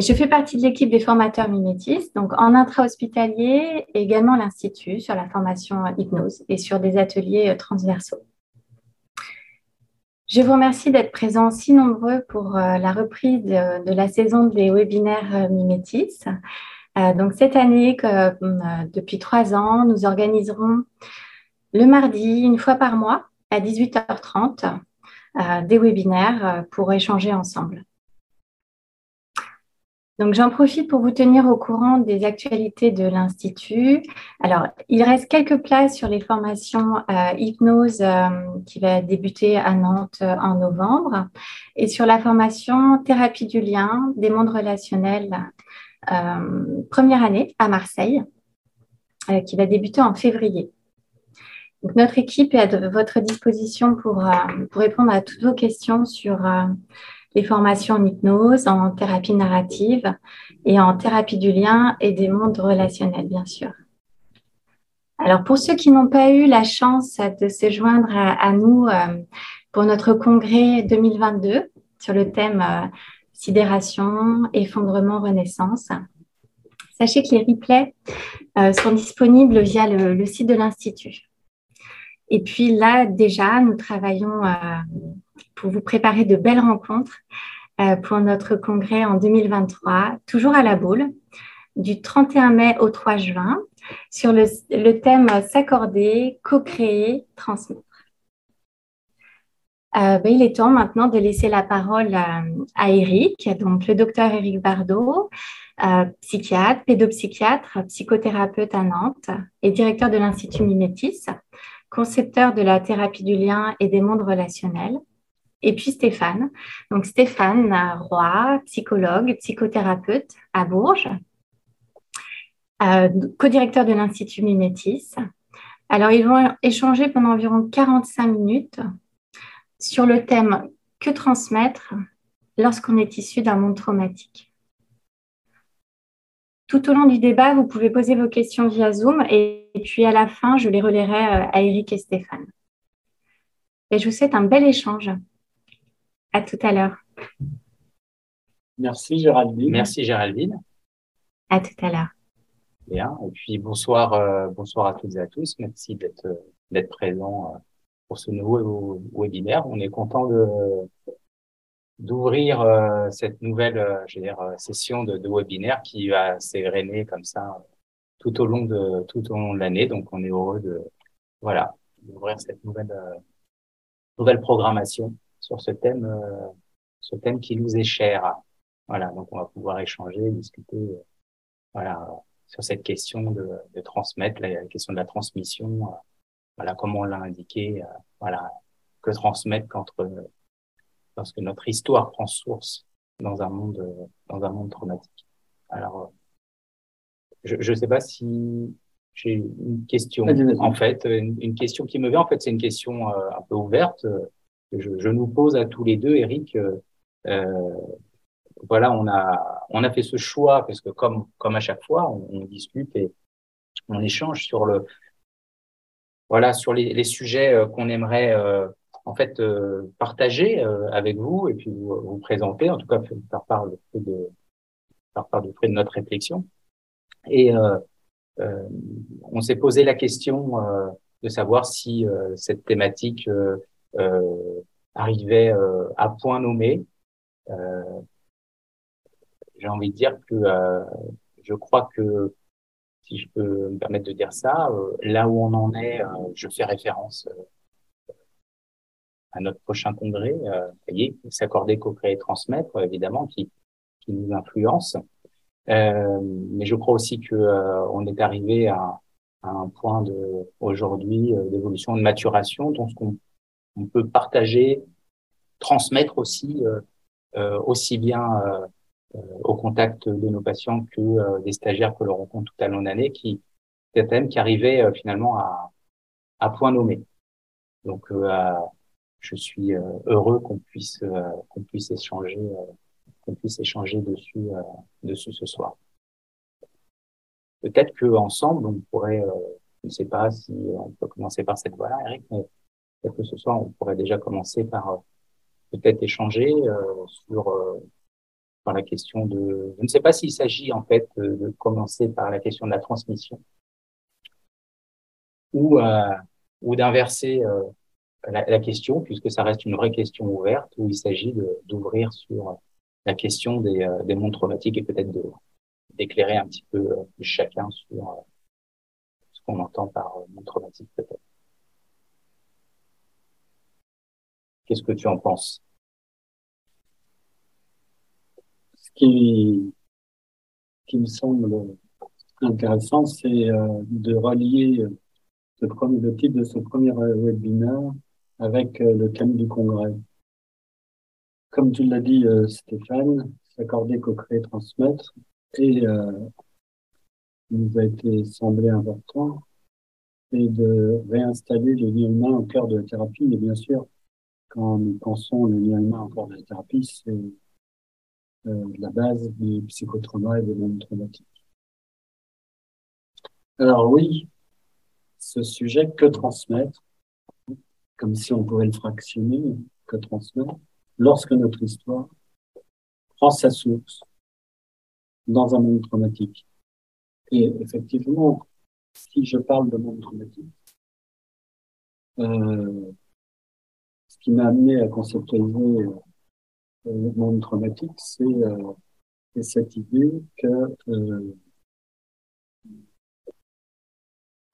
je fais partie de l'équipe des formateurs Mimétis, donc en intra-hospitalier et également l'Institut sur la formation hypnose et sur des ateliers transversaux. Je vous remercie d'être présents si nombreux pour la reprise de, la saison des webinaires Mimétis. donc cette année, depuis trois ans, nous organiserons le mardi, une fois par mois, à 18h30, des webinaires pour échanger ensemble. Donc, j'en profite pour vous tenir au courant des actualités de l'Institut. Alors, il reste quelques places sur les formations euh, hypnose euh, qui va débuter à Nantes euh, en novembre et sur la formation thérapie du lien des mondes relationnels première année à Marseille qui va débuter en février. Notre équipe est à votre disposition pour, pour répondre à toutes vos questions sur les formations en hypnose, en thérapie narrative et en thérapie du lien et des mondes relationnels, bien sûr. Alors, pour ceux qui n'ont pas eu la chance de se joindre à, nous euh, pour notre congrès 2022 sur le thème euh, sidération, effondrement, renaissance, sachez que les replays euh, sont disponibles via le site de l'Institut. Et puis là, déjà, nous travaillons pour vous préparer de belles rencontres euh, pour notre congrès en 2023, toujours à la boule, du 31 mai au 3 juin, sur le, thème S'accorder, co-créer, transmettre. Euh, ben, il est temps maintenant de laisser la parole à, Eric, donc le docteur Eric Bardot, euh, psychiatre, pédopsychiatre, psychothérapeute à Nantes et directeur de l'Institut Mimétis, concepteur de la thérapie du lien et des mondes relationnels et puis Stéphane. Donc Stéphane Roy, psychologue, psychothérapeute à Bourges, euh, co-directeur de l'Institut Mimétis. Alors ils vont échanger pendant environ 45 minutes sur le thème que transmettre lorsqu'on est issu d'un monde traumatique? Tout au long du débat, vous pouvez poser vos questions via Zoom et puis à la fin, je les relayerai euh, à Eric et Stéphane. Et je vous souhaite un bel échange. À tout à l'heure. Merci Géraldine. Merci Géraldine. À tout à l'heure. Bien. Et puis bonsoir, euh, bonsoir à toutes et à tous. Merci d'être d'être présent euh, pour ce nouveau webinaire. On est content de d'ouvrir euh, cette nouvelle, je veux dire, session de, de webinaire qui va s'égrener comme ça tout au long de tout au long de l'année. Donc on est heureux de voilà d'ouvrir cette nouvelle nouvelle programmation sur ce thème, euh, ce thème qui nous est cher. Voilà, donc on va pouvoir échanger, discuter, euh, voilà, sur cette question de, de transmettre, la, question de la transmission, euh, voilà, comme on l'a indiqué, voilà, que transmettre quand lorsque notre histoire prend source dans un monde, dans un monde traumatique. Alors, je ne sais pas si j'ai une question. En fait, une, une, question qui me vient, en fait, c'est une question un peu ouverte je, nous pose à tous les deux, Eric. Euh, euh, voilà, on a on a fait ce choix parce que comme comme à chaque fois, on, discute et on échange sur le voilà sur les, sujets euh, qu'on aimerait en fait partager avec vous et puis vous, vous, présenter, en tout cas faire part de de part de notre réflexion. Et on s'est posé la question de savoir si cette thématique arrivait euh, à point nommé. Euh, j'ai envie de dire que je crois que si je peux me permettre de dire ça, là où on en est, je fais référence à notre prochain congrès, euh, voyez, s'accorder, co-créer, transmettre, évidemment, qui, qui nous influence. Euh, mais je crois aussi que on est arrivé à, à, un point de aujourd'hui d'évolution, de maturation, dont ce qu'on on peut partager, transmettre aussi, euh, euh, aussi bien euh, au contact de nos patients que des stagiaires que l'on rencontre tout à long d'année, qui un thème qui arrivait finalement à, à point nommé. Donc, je suis heureux qu'on puisse qu'on puisse échanger qu'on puisse échanger dessus dessus ce soir. Peut-être que ensemble on pourrait, je ne sais pas si on peut commencer par cette voie-là, Eric, mais que ce soir, on pourrait déjà commencer par euh, peut-être échanger euh, sur, euh, par la question de, je ne sais pas s'il s'agit en fait de, commencer par la question de la transmission ou ou d'inverser la, question puisque ça reste une vraie question ouverte où il s'agit d'ouvrir sur la question des, des mondes traumatiques et peut-être d'éclairer un petit peu chacun sur ce qu'on entend par monde traumatique peut-être. Qu'est-ce que tu en penses? Qui, qui me semble intéressant, c'est euh, de relier ce le titre de ce premier webinaire avec euh, le thème du congrès. Comme tu l'as dit, euh, Stéphane, s'accorder, co-créer, transmettre, et euh, nous a été semblé important, c'est de réinstaller le lien humain au cœur de la thérapie. Et bien sûr, quand nous pensons le lien humain au de la thérapie, c'est euh, la base du psychotrauma et des mondes traumatiques. Alors oui, ce sujet, que transmettre, comme si on pouvait le fractionner, que transmettre, lorsque notre histoire prend sa source dans un monde traumatique. Et effectivement, si je parle de monde traumatique, euh, qui m'a amené à conceptualiser le monde traumatique, c'est euh, cette idée que euh,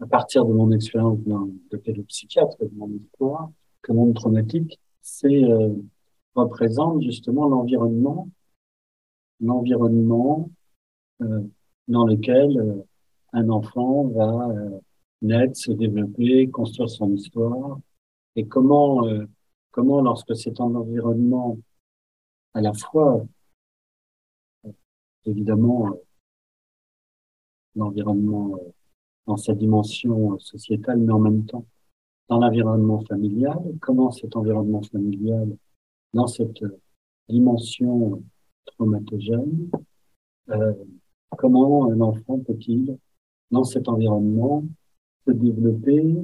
à partir de mon expérience de pédopsychiatre, de mon histoire, que le monde traumatique, c'est euh, représente justement l'environnement, l'environnement euh, dans lequel euh, un enfant va naître, se développer, construire son histoire, et comment, comment lorsque c'est un environnement à la fois, évidemment, l'environnement dans sa dimension sociétale, mais en même temps dans l'environnement familial, comment cet environnement familial, dans cette dimension traumatogène, euh, comment un enfant peut-il, dans cet environnement, se développer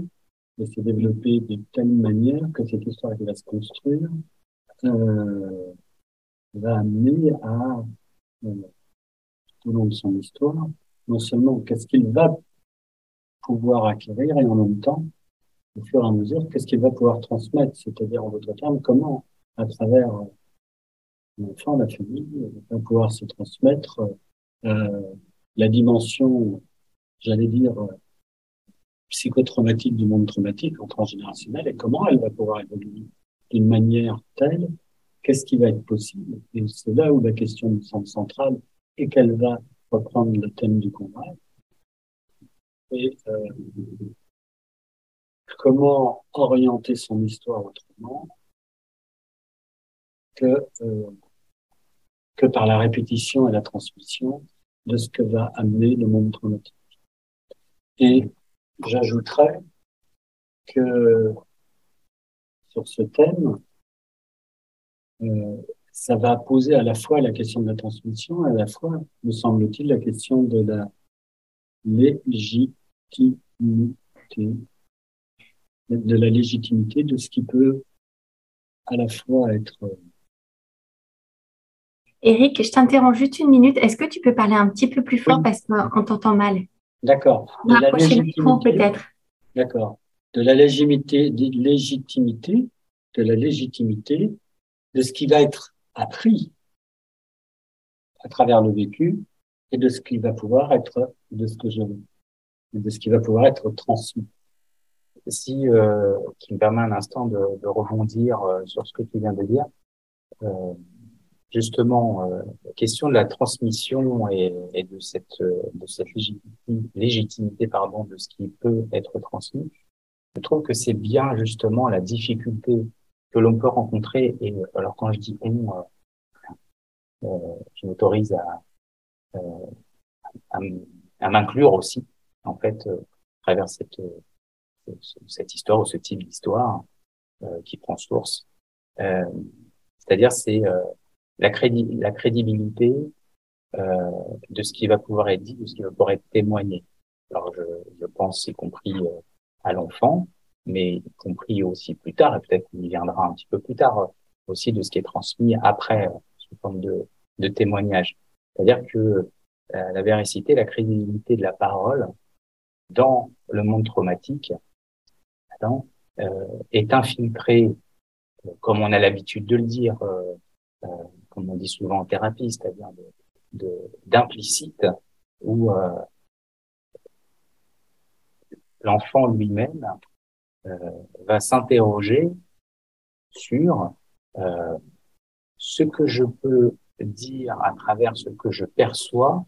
et se développer de telle manière que cette histoire qui va se construire euh, va amener à, euh, tout au long de son histoire, non seulement qu'est-ce qu'il va pouvoir acquérir et en même temps, au fur et à mesure, qu'est-ce qu'il va pouvoir transmettre, c'est-à-dire en d'autres termes, comment, à travers euh, l'enfant, la famille, va pouvoir se transmettre euh, la dimension, j'allais dire, euh, psychotraumatique du monde traumatique en transgénérationnel et comment elle va pouvoir évoluer d'une manière telle, qu'est-ce qui va être possible? Et c'est là où la question du centre central et qu'elle va reprendre le thème du combat, et euh, comment orienter son histoire autrement que, euh, que par la répétition et la transmission de ce que va amener le monde traumatique? Et j'ajouterais que sur ce thème, euh, ça va poser à la fois la question de la transmission à la fois, me semble-t-il, la question de la légitimité, de la légitimité de ce qui peut à la fois être. Eric, je t'interromps juste une minute. Est-ce que tu peux parler un petit peu plus fort parce qu'on t'entend mal? D'accord. peut-être. D'accord. De la légitimité, de légitimité, de la légitimité de ce qui va être appris à travers le vécu et de ce qui va pouvoir être, de ce que je, de ce qui va pouvoir être transmis. Si, euh, qui me permet un instant de, de rebondir euh, sur ce que tu viens de dire, euh, justement, euh, la question de la transmission et, de cette, euh, légitimité, pardon, de ce qui peut être transmis, je trouve que c'est bien justement la difficulté que l'on peut rencontrer. Et alors quand je dis on, je m'autorise à, euh, m'inclure aussi, en fait, euh, à travers cette, euh, cette histoire ou ce type d'histoire qui prend source. C'est-à-dire, c'est la, crédi la crédibilité euh, de ce qui va pouvoir être dit, de ce qui va pouvoir être témoigné. Alors, je, je pense y compris à l'enfant, mais y compris aussi plus tard, et peut-être qu'il y viendra un petit peu plus tard aussi de ce qui est transmis après sous forme de, de témoignage. C'est-à-dire que euh, la véracité, la crédibilité de la parole dans le monde traumatique euh, est infiltrée, comme on a l'habitude de le dire, euh, euh, comme on dit souvent en thérapie, c'est-à-dire d'implicite, où euh, l'enfant lui-même euh, va s'interroger sur euh, ce que je peux dire à travers ce que je perçois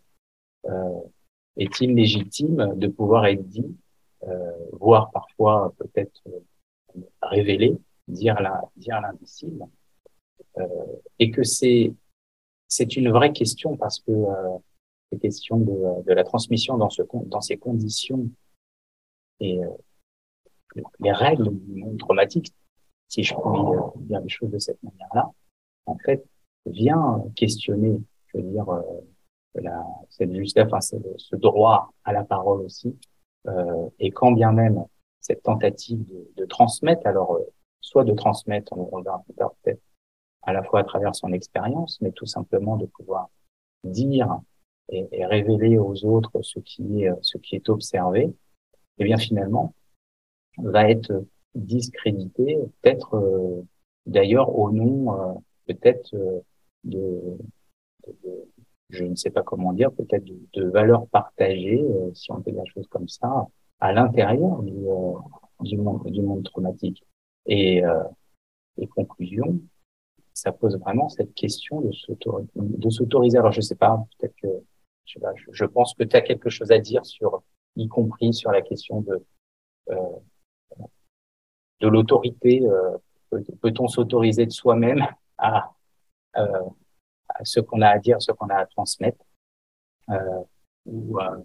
est-il légitime de pouvoir être dit, voire parfois peut-être révélé, dire la, dire l'indicible, euh, et que c'est c'est une vraie question parce que euh, c'est question de, de la transmission dans ce dans ces conditions et euh, les règles du monde traumatique, si je puis dire les choses de cette manière-là, en fait, vient questionner, je veux dire, euh, c'est juste, enfin, ce droit à la parole aussi. Euh, et quand bien même cette tentative de, de transmettre, alors euh, soit de transmettre, on, on verra peut-être à la fois à travers son expérience, mais tout simplement de pouvoir dire et, révéler aux autres ce qui est ce qui est observé, eh bien finalement va être discrédité, peut-être euh, d'ailleurs au nom euh, peut-être euh, de, je ne sais pas comment dire, peut-être de, valeurs partagées, euh, si on dire des choses comme ça, à l'intérieur du, euh, du, monde, du monde traumatique. Et, euh, et conclusion, ça pose vraiment cette question de s'autoriser. Alors je sais pas, peut-être que je, sais pas, je, pense que tu as quelque chose à dire sur, y compris sur la question de euh, de l'autorité. Euh, Peut-on s'autoriser de soi-même à, euh, ce qu'on a à dire, ce qu'on a à transmettre, euh, ou euh,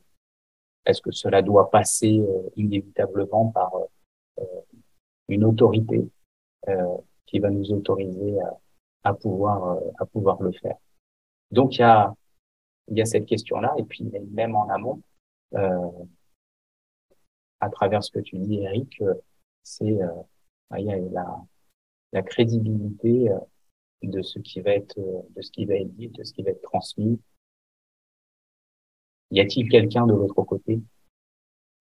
est-ce que cela doit passer inévitablement par une autorité qui va nous autoriser à, à pouvoir à pouvoir le faire. Donc il y a il y a cette question-là et puis même en amont, à travers ce que tu dis, Eric, c'est il y a la la crédibilité de ce qui va être de ce qui va être dit, de ce qui va être transmis. Y a-t-il quelqu'un de l'autre côté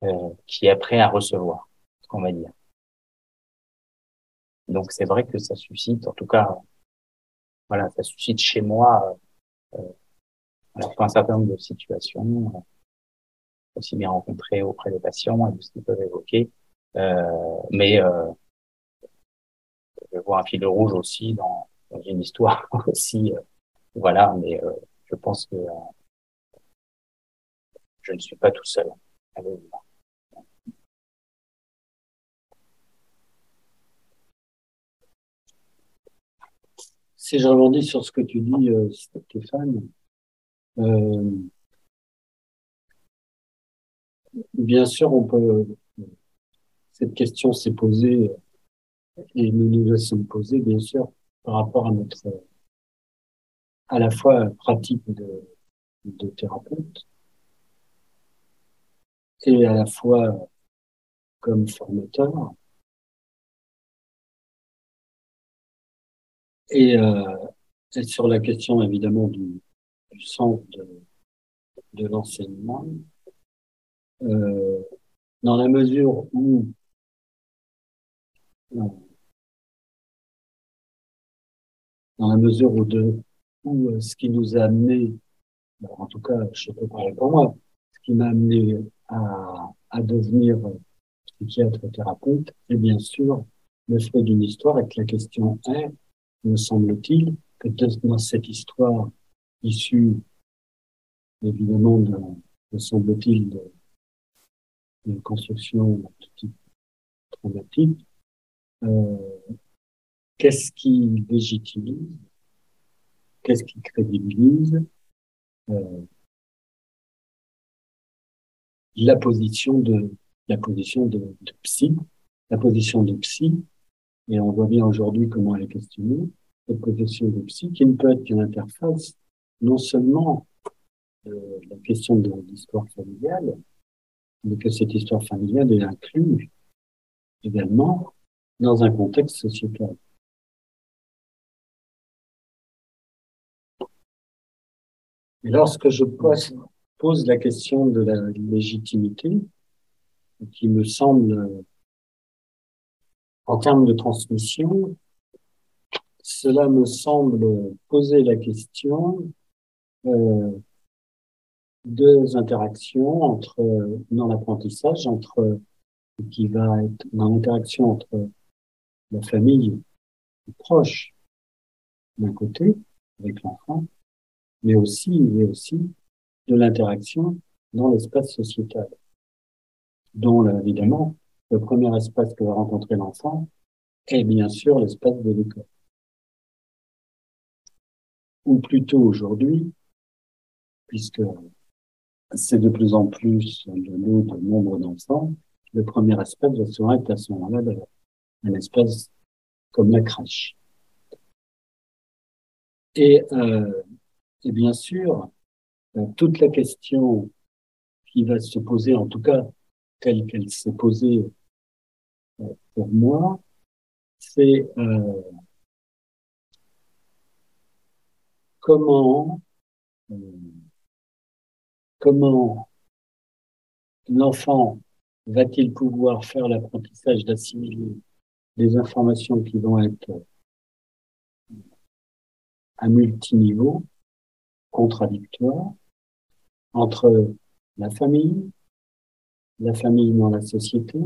euh, qui est prêt à recevoir ce qu'on va dire? Donc c'est vrai que ça suscite, en tout cas, voilà, ça suscite chez moi euh, un certain nombre de situations, euh, aussi bien rencontrées auprès des patients et de ce qu'ils peuvent évoquer, euh, mais euh, je vois un fil rouge aussi dans une histoire aussi. Euh, voilà, mais euh, je pense que euh, je ne suis pas tout seul. Si je rebondis sur ce que tu dis, Stéphane, euh, bien sûr, on peut. Cette question s'est posée et nous nous la sommes posée, bien sûr, par rapport à notre à la fois pratique de, de thérapeute et à la fois comme formateur et, euh, sur la question évidemment du, sens de, l'enseignement. Euh, dans la mesure où euh, dans la mesure où, de, où ce qui nous a amené, en tout cas, je peux parler pour moi, ce qui m'a amené à, à devenir psychiatre thérapeute, et bien sûr le fait d'une histoire et que la question est, me semble-t-il, que dans cette histoire issue évidemment de, me semble-t-il, d'une construction de type traumatique, euh, Qu'est-ce qui légitimise Qu'est-ce qui crédibilise euh, la position de la position de, psy, la position de psy, et on voit bien aujourd'hui comment elle est questionnée, cette position de psy qui ne peut être qu'une interface non seulement de la question de l'histoire familiale, mais que cette histoire familiale est inclue également dans un contexte sociétal. Et lorsque je pose la question de la légitimité, qui me semble, en termes de transmission, cela me semble poser la question euh, deux interactions entre dans l'apprentissage entre qui va être dans l'interaction entre la famille proche d'un côté avec l'enfant, mais aussi aussi de l'interaction dans l'espace sociétal, dont évidemment le premier espace que va rencontrer l'enfant est bien sûr l'espace de l'école. Ou plutôt aujourd'hui, puisque c'est de plus en plus de lot de nombre d'enfants, le premier espace va souvent être à ce moment-là un espace comme la crèche. Et, euh, et bien sûr, euh, toute la question qui va se poser, en tout cas telle qu'elle s'est posée moi, c'est euh, comment euh, comment l'enfant va-t-il pouvoir faire l'apprentissage d'assimiler des informations qui vont être à multiniveau, contradictoires, entre la famille, la famille dans la société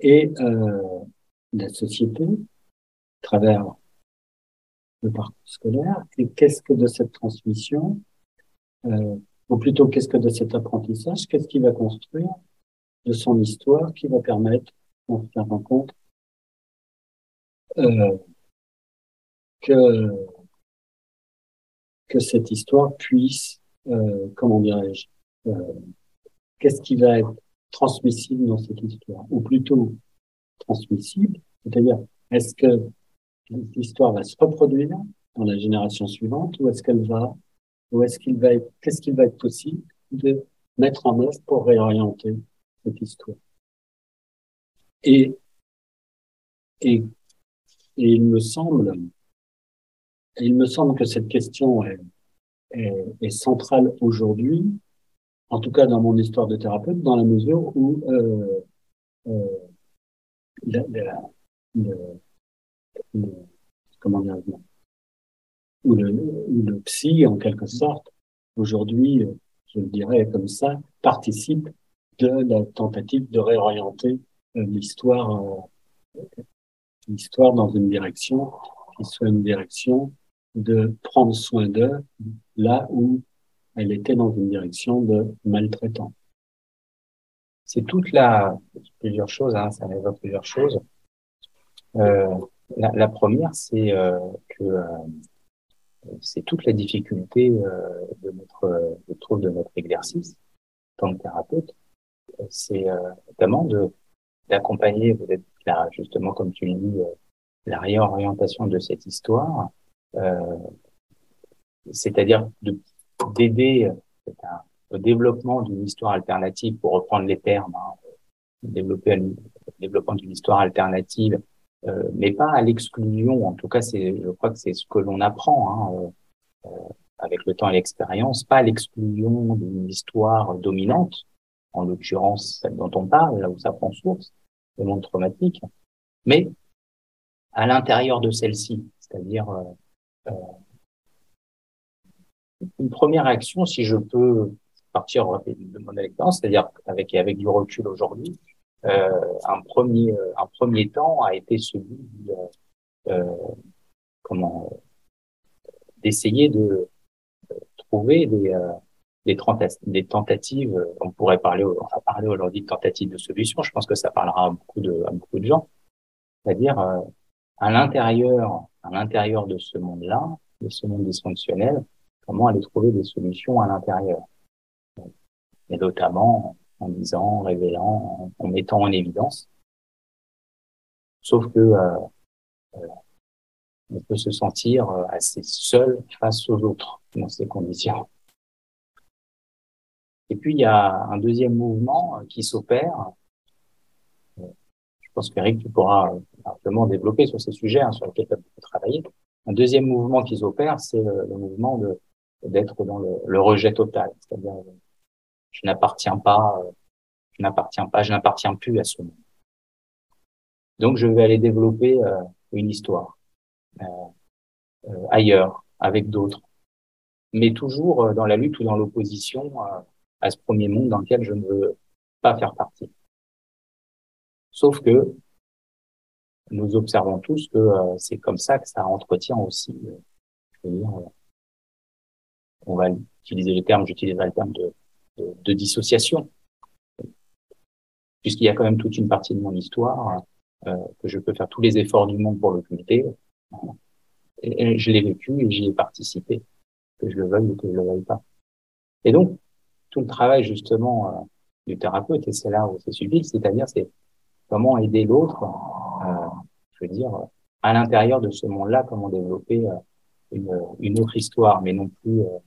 et euh, la société à travers le parcours scolaire. Et qu'est-ce que de cette transmission euh, ou plutôt qu'est-ce que de cet apprentissage, qu'est-ce qui va construire de son histoire qui va permettre, en se rend compte, que, cette histoire puisse, euh, comment dirais-je, qu'est-ce qui va être transmissible dans cette histoire, ou plutôt transmissible, c'est-à-dire est-ce que l'histoire va se reproduire dans la génération suivante, ou est-ce qu'elle va ou est-ce qu'il va être, qu'est-ce qu'il va être possible de mettre en œuvre pour réorienter cette histoire? Et, et, et il me semble, il me semble que cette question est, est, est centrale aujourd'hui, en tout cas dans mon histoire de thérapeute, dans la mesure où euh, euh, la, le, comment dire, ou le, le psy, en quelque sorte, aujourd'hui, je le dirais comme ça, participe de la tentative de réorienter euh, l'histoire, euh, l'histoire dans une direction qui soit une direction de prendre soin d'eux là où elle était dans une direction de maltraitant. C'est toute la plusieurs choses, hein, ça évoque plusieurs choses. Euh, la, première, c'est euh, que euh, c'est toute la difficulté euh, de notre, je trouve, de notre exercice tant que thérapeute. C'est euh, notamment de d'accompagner, vous êtes là, justement, comme tu le dis, euh, la réorientation de cette histoire, c'est-à-dire d'aider au développement d'une histoire alternative, pour reprendre les termes, hein, développer le développement d'une histoire alternative euh, mais pas à l'exclusion. En tout cas, c'est, je crois que c'est ce que l'on apprend hein, euh, euh, avec le temps et l'expérience, pas à l'exclusion d'une histoire dominante, en l'occurrence celle dont on parle, là où ça prend source, le monde traumatique, mais à l'intérieur de celle-ci, c'est-à-dire euh, une première action, si je peux partir de mon expérience, c'est-à-dire avec avec du recul aujourd'hui, euh, un premier un premier temps a été celui euh, euh, comment d'essayer de trouver des des, des tentatives, on pourrait parler, on va parler aujourd'hui de tentatives de solution. Je pense que ça parlera à beaucoup de, à beaucoup de gens. C'est-à-dire, à l'intérieur, à l'intérieur de ce monde-là, de ce monde dysfonctionnel, aller trouver des solutions à l'intérieur. Et notamment en disant, en révélant, en, mettant en évidence. Sauf que euh, euh, on peut se sentir euh, assez seul face aux autres dans ces conditions. Et puis il y a un deuxième mouvement qui s'opère. Je pense qu'Eric, tu pourras largement développer sur ces sujets hein, sur lesquels tu as beaucoup travaillé. Un deuxième mouvement qui s'opère, c'est le, mouvement de d'être dans le, le, rejet total, c'est-à-dire je n'appartiens pas, je n'appartiens pas, je n'appartiens plus à ce monde. Donc je vais aller développer une histoire ailleurs avec d'autres, mais toujours dans la lutte ou dans l'opposition à ce premier monde dans lequel je ne veux pas faire partie. Sauf que nous observons tous que euh, c'est comme ça que ça entretient aussi, euh, je veux dire, euh, on va utiliser le terme, j'utiliserai le terme de, de, de dissociation, puisqu'il y a quand même toute une partie de mon histoire que je peux faire tous les efforts du monde pour l'occulter. Et, je l'ai vécu et j'y ai participé, que je le veuille ou que je le veuille pas. Et donc, tout le travail justement du thérapeute, et c'est là où c'est subtil, c'est-à-dire c'est comment aider l'autre, euh, je veux dire, à l'intérieur de ce monde-là, comment développer euh, une, une, autre histoire, mais non plus euh,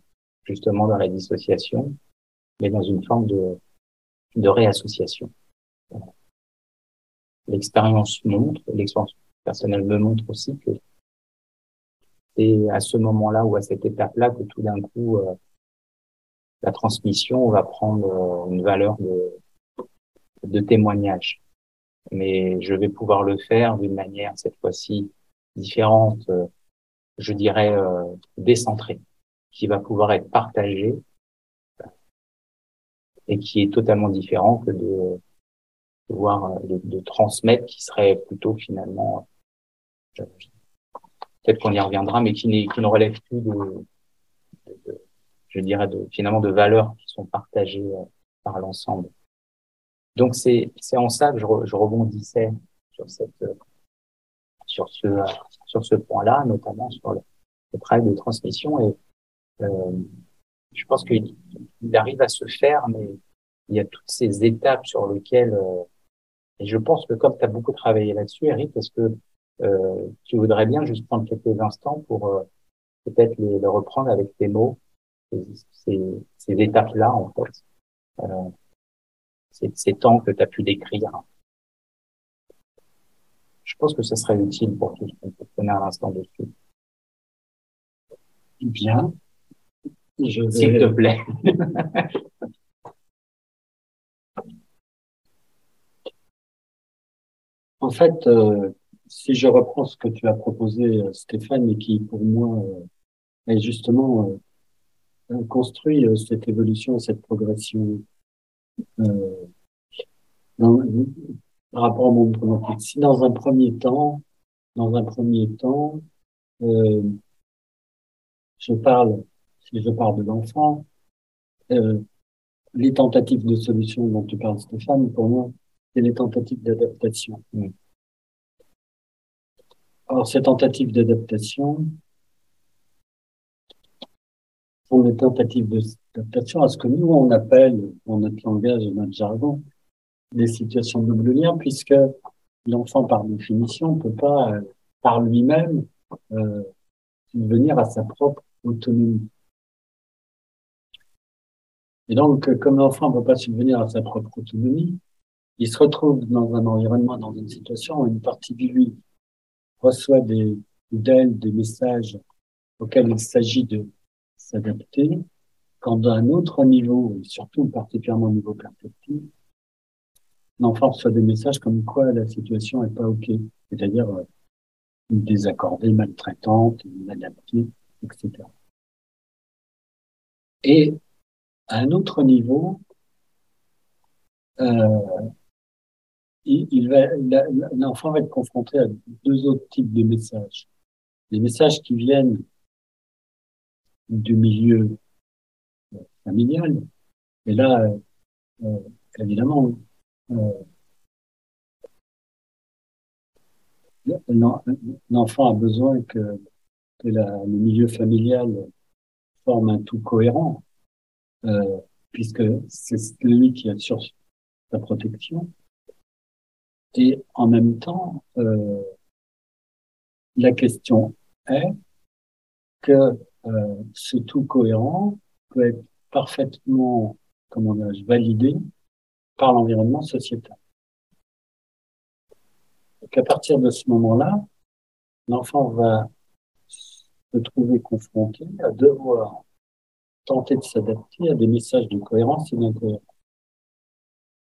justement dans la dissociation, mais dans une forme de, réassociation. L'expérience montre, l'expérience personnelle me montre aussi que c'est à ce moment-là ou à cette étape-là que tout d'un coup, euh, la transmission va prendre une valeur de, témoignage mais je vais pouvoir le faire d'une manière cette fois-ci différente, euh, je dirais euh, décentrée, qui va pouvoir être partagée et qui est totalement différent que de voir de, transmettre, qui serait plutôt finalement peut-être qu'on y reviendra, mais qui, ne relève plus de, je dirais finalement de valeurs qui sont partagées euh, par l'ensemble. Donc c'est c'est en ça que je, rebondissais sur cette sur ce sur ce point-là, notamment sur le, travail de transmission et euh, je pense qu'il arrive à se faire, mais il y a toutes ces étapes sur lesquelles euh, et je pense que comme tu as beaucoup travaillé là-dessus, Eric, est-ce que euh, tu voudrais bien juste prendre quelques instants pour euh, peut-être les, les, reprendre avec tes mots, ces, ces étapes-là en fait. Euh, ces, temps que tu as pu décrire? Je pense que ce serait utile pour tous qu'on peut tenir un instant dessus. Bien. S'il te plaît. en fait, euh, si je reprends ce que tu as proposé, euh, Stéphane, et qui pour moi euh, est justement construit cette évolution, cette progression euh, dans, par rapport à mon problématique. Si dans un premier temps, dans un premier temps, je parle, si je parle de l'enfant, euh, les tentatives de solution dont tu parles, Stéphane, pour moi, c'est les tentatives d'adaptation. Mm. Alors, ces tentatives d'adaptation, sont des tentatives d'adaptation à ce que nous, on appelle, dans notre langage et notre jargon, des situations de double lien, puisque l'enfant, par définition, ne peut pas, euh, par lui-même, euh, venir à sa propre autonomie. Et donc, comme l'enfant ne peut pas subvenir à sa propre autonomie, il se retrouve dans un environnement, dans une situation où une partie de lui reçoit des, d'elle des messages auxquels il s'agit de s'adapter, quand à un autre niveau, et surtout particulièrement au niveau perspective, l'enfant reçoit des messages comme quoi la situation est pas OK, c'est-à-dire euh, désaccordée, maltraitante, inadaptée, etc. Et à un autre niveau, euh, l'enfant va être confronté à deux autres types de messages. Les messages qui viennent du milieu familial. Et là, euh, évidemment, euh, l'enfant a besoin que le milieu familial forme un tout cohérent, euh, puisque c'est lui qui assure sa protection. Et en même temps, euh, la question est que euh, ce tout cohérent peut être parfaitement, comment dire, validé par l'environnement sociétal. Donc à partir de ce moment-là, l'enfant va se trouver confronté à devoir tenter de s'adapter à des messages de cohérence et d'incohérence.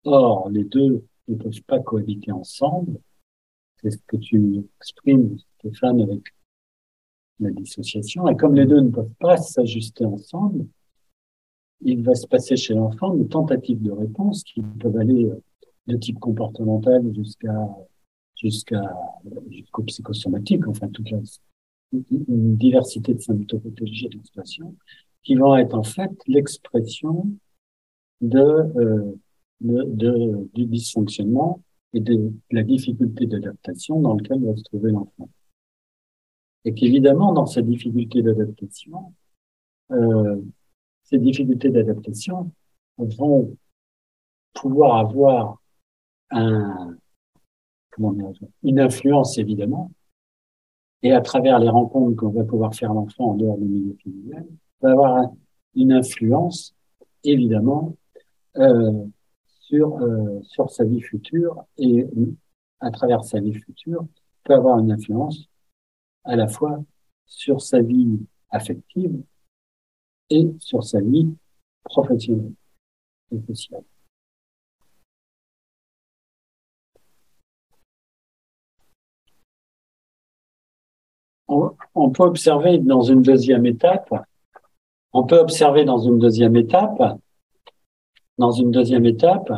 Or, les deux ne peuvent pas cohabiter ensemble. C'est ce que tu exprimes, Stéphane, avec la dissociation. Et comme les deux ne peuvent pas s'ajuster ensemble, il va se passer chez l'enfant une tentative de réponse qui peuvent aller de type comportemental jusqu'à jusqu'à jusqu'au psychosomatique, enfin toute la, une diversité de symptomatologie et d'expression qui vont être en fait l'expression de, euh, de, du dysfonctionnement et de la difficulté d'adaptation dans lequel va se trouver l'enfant. Et qu'évidemment, dans cette difficulté d'adaptation, euh, ces difficultés d'adaptation vont pouvoir avoir un, comment dire, une influence évidemment, et à travers les rencontres qu'on va pouvoir faire l'enfant en dehors du milieu familial, avoir une influence évidemment euh, sur euh, sur sa vie future et à travers sa vie future peut avoir une influence à la fois sur sa vie affective et sur sa vie professionnelle et sociale. On, peut observer dans une deuxième étape, on peut observer dans une deuxième étape, dans une deuxième étape,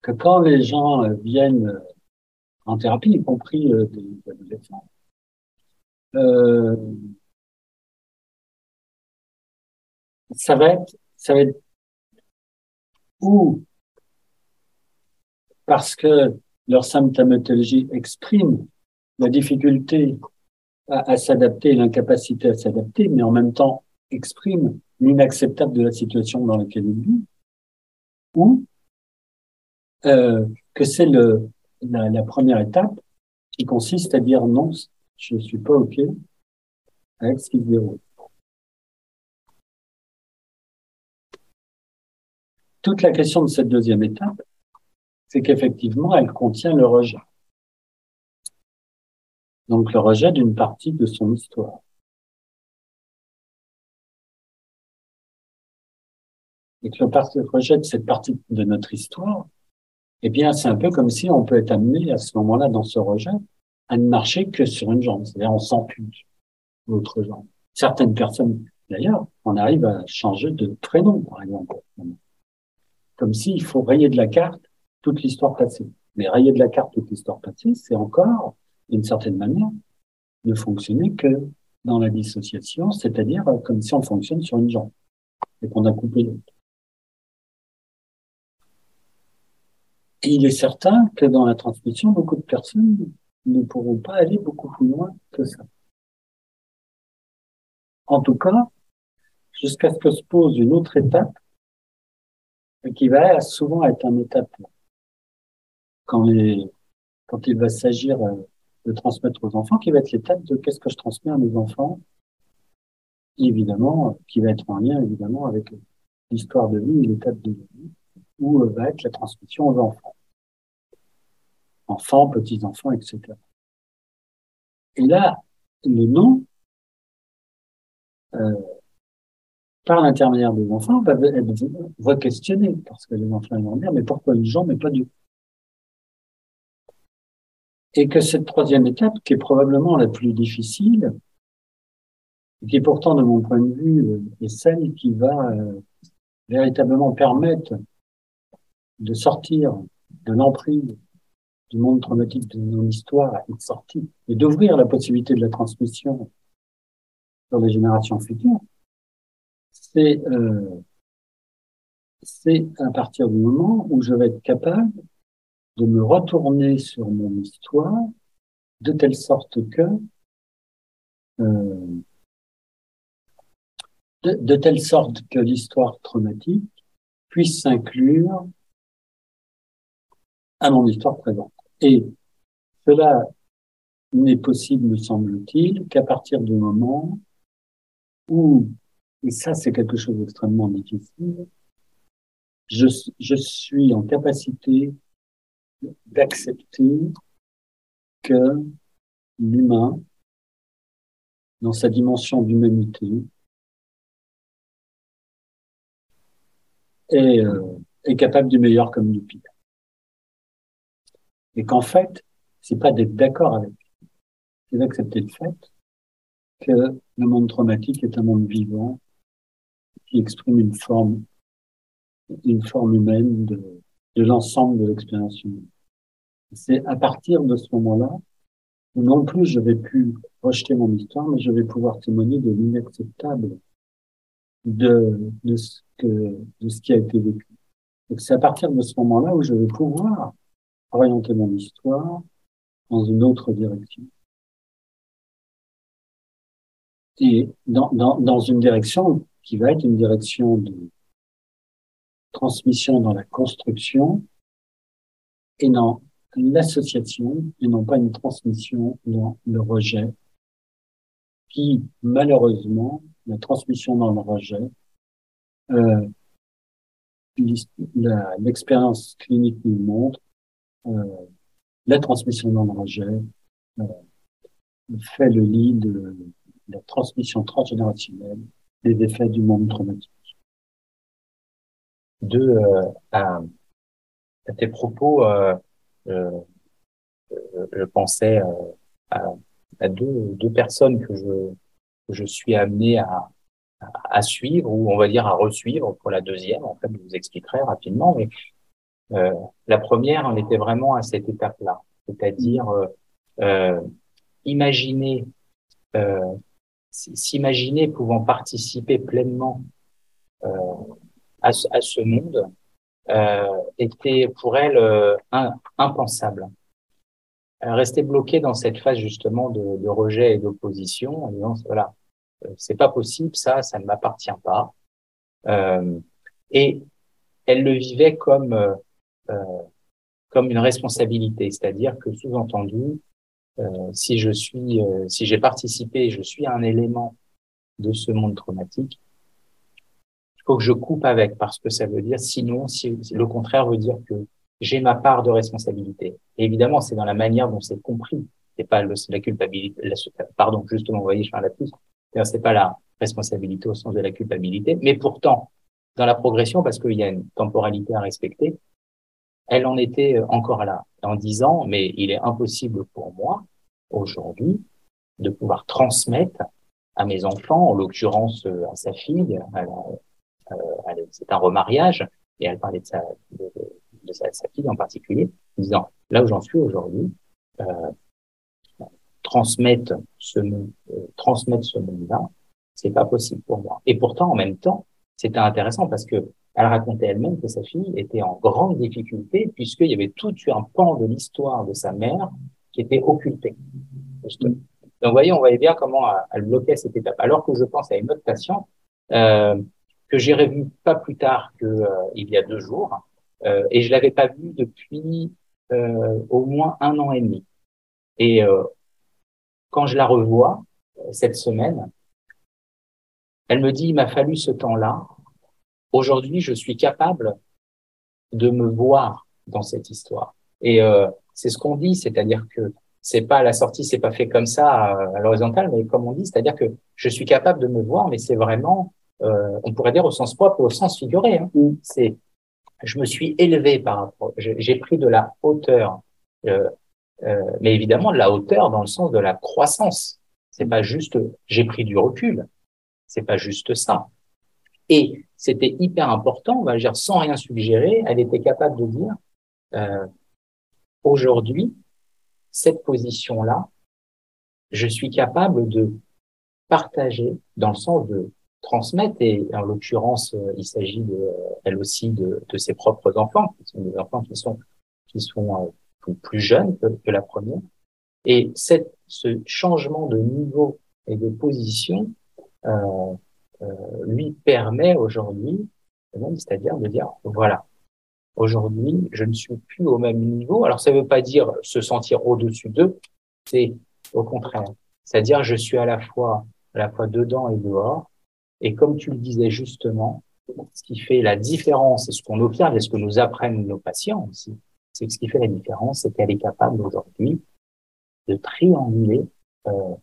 que quand les gens euh, viennent euh, en thérapie, y compris euh, des adolescents, ça va être, ça va être ou parce que leur symptomatologie exprime la difficulté à, s'adapter, l'incapacité à s'adapter, mais en même temps exprime l'inacceptable de la situation dans laquelle ils vivent, ou euh, que c'est le la, la, première étape qui consiste à dire non, je ne suis pas OK avec ce qui se déroule. Toute la question de cette deuxième étape, c'est qu'effectivement, elle contient le rejet. Donc le rejet d'une partie de son histoire. Et que le rejet de cette partie de notre histoire, eh bien, c'est un peu comme si on peut être amené à ce moment-là, dans ce rejet, à ne marcher que sur une jambe. C'est-à-dire, on s'ampute l'autre jambe. Certaines personnes, d'ailleurs, on arrive à changer de prénom, par exemple comme s'il faut rayer de la carte toute l'histoire passée. Mais rayer de la carte toute l'histoire passée, c'est encore, d'une certaine manière, ne fonctionner que dans la dissociation, c'est-à-dire comme si on fonctionne sur une jambe et qu'on a coupé l'autre. Et il est certain que dans la transmission, beaucoup de personnes ne pourront pas aller beaucoup plus loin que ça. En tout cas, jusqu'à ce que se pose une autre étape qui va souvent être un étape quand, quand il va s'agir euh, de transmettre aux enfants, qui va être l'étape de qu'est-ce que je transmets à mes enfants, évidemment, qui va être en lien évidemment avec l'histoire de vie, l'étape de vie, où euh, va être la transmission aux enfants. Enfants, petits-enfants, etc. Et là, le nom, euh, par l'intermédiaire des enfants, va, va questionner, parce que les enfants vont dire, mais pourquoi une jambe mais pas Dieu? Et que cette troisième étape, qui est probablement la plus difficile, qui est pourtant, de mon point de vue, euh, est celle qui va véritablement permettre de sortir de l'emprise du monde traumatique de mon histoire et de et d'ouvrir la possibilité de la transmission sur les générations futures, c'est euh, c'est à partir du moment où je vais être capable de me retourner sur mon histoire de telle sorte que euh, de, telle sorte que l'histoire traumatique puisse s'inclure à mon histoire présente. Et cela n'est possible, me semble-t-il, qu'à partir du moment où et ça, c'est quelque chose d'extrêmement difficile. Je, suis en capacité d'accepter que l'humain, dans sa dimension d'humanité, est, euh, est capable du meilleur comme du pire. Et qu'en fait, c'est pas d'être d'accord avec, c'est d'accepter le fait que le monde traumatique est un monde vivant qui exprime une forme, une forme humaine de, l'ensemble de l'expérience humaine. C'est à partir de ce moment-là où non plus je vais plus rejeter mon histoire, mais je vais pouvoir témoigner de l'inacceptable de, ce de ce qui a été vécu. Donc c'est à partir de ce moment-là où je vais pouvoir orienter mon histoire dans une autre direction. Et dans, dans, dans une direction qui va être une direction de transmission dans la construction et dans l'association et non pas une transmission dans le rejet qui, malheureusement, la transmission dans le rejet, euh, l'expérience clinique nous montre, la transmission rejet euh, fait le lit de la transmission transgénérationnelle des effets du monde traumatique. De euh, à, tes propos, euh, euh, je pensais à, deux, personnes que je, suis amené à, à, suivre ou on va dire à resuivre pour la deuxième. En fait, je vous expliquerai rapidement. Mais euh, la première, on était vraiment à cette étape-là, c'est-à-dire euh, imaginer s'imaginer pouvant participer pleinement euh, à, ce, à, ce monde euh, était pour elle euh, impensable. Elle restait bloquée dans cette phase justement de, de rejet et d'opposition en disant voilà euh, c'est pas possible ça ça ne m'appartient pas euh, et elle le vivait comme comme une responsabilité c'est-à-dire que sous-entendu euh, si je suis, euh, si j'ai participé, je suis un élément de ce monde traumatique, il faut que je coupe avec parce que ça veut dire sinon, si, le contraire veut dire que j'ai ma part de responsabilité. Évidemment, c'est dans la manière dont c'est compris. C'est pas la culpabilité, pardon, justement, voyez, je fais un lapsus. C'est pas la responsabilité au sens de la culpabilité, mais pourtant, dans la progression, parce qu'il y a une temporalité à respecter, elle en était encore là en disant, mais il est impossible pour moi, aujourd'hui, de pouvoir transmettre à mes enfants, en l'occurrence euh, à sa fille, euh, c'est un remariage, et elle parlait de sa, de, de sa, fille en particulier, disant, là où j'en suis aujourd'hui, euh, transmettre ce euh, transmettre ce monde-là, c'est pas possible pour moi. Et pourtant, en même temps, c'était intéressant parce que elle racontait elle-même que sa fille était en grande difficulté puisqu'il y avait tout un pan de l'histoire de sa mère qui était occulté. Donc, vous voyez, on voyait bien comment elle bloquait cette étape. Alors que je pense à une autre patiente euh, que j'ai revue pas plus tard que euh, il y a deux jours, euh, et je l'avais pas vue depuis euh, au moins un an et demi. Et euh, quand je la revois cette semaine, elle me dit il m'a fallu ce temps-là Aujourd'hui, je suis capable de me voir dans cette histoire. Et euh, c'est ce qu'on dit, c'est-à-dire que c'est pas la sortie, c'est pas fait comme ça à, l'horizontale, mais comme on dit, c'est-à-dire que je suis capable de me voir, mais c'est vraiment, euh, on pourrait dire au sens propre, au sens figuré. Hein. C'est, je me suis élevé par rapport, j'ai pris de la hauteur, euh, euh, mais évidemment de la hauteur dans le sens de la croissance. C'est pas juste, j'ai pris du recul. C'est pas juste ça. Et c'était hyper important, va dire sans rien suggérer, elle était capable de dire euh, aujourd'hui cette position-là, je suis capable de partager dans le sens de transmettre et en l'occurrence euh, il s'agit de elle aussi de, de, ses propres enfants qui sont des enfants qui sont qui sont euh, plus jeunes que, que, la première. Et cette, ce changement de niveau et de position euh, lui permet aujourd'hui, c'est-à-dire de dire, voilà, aujourd'hui, je ne suis plus au même niveau. Alors, ça ne veut pas dire se sentir au-dessus d'eux, c'est au contraire. C'est-à-dire, je suis à la fois, à la fois dedans et dehors. Et comme tu le disais justement, ce qui fait la différence, et ce qu'on observe et ce que nous apprennent nos patients aussi, c'est ce qui fait la différence, c'est qu'elle est capable aujourd'hui de trianguler euh,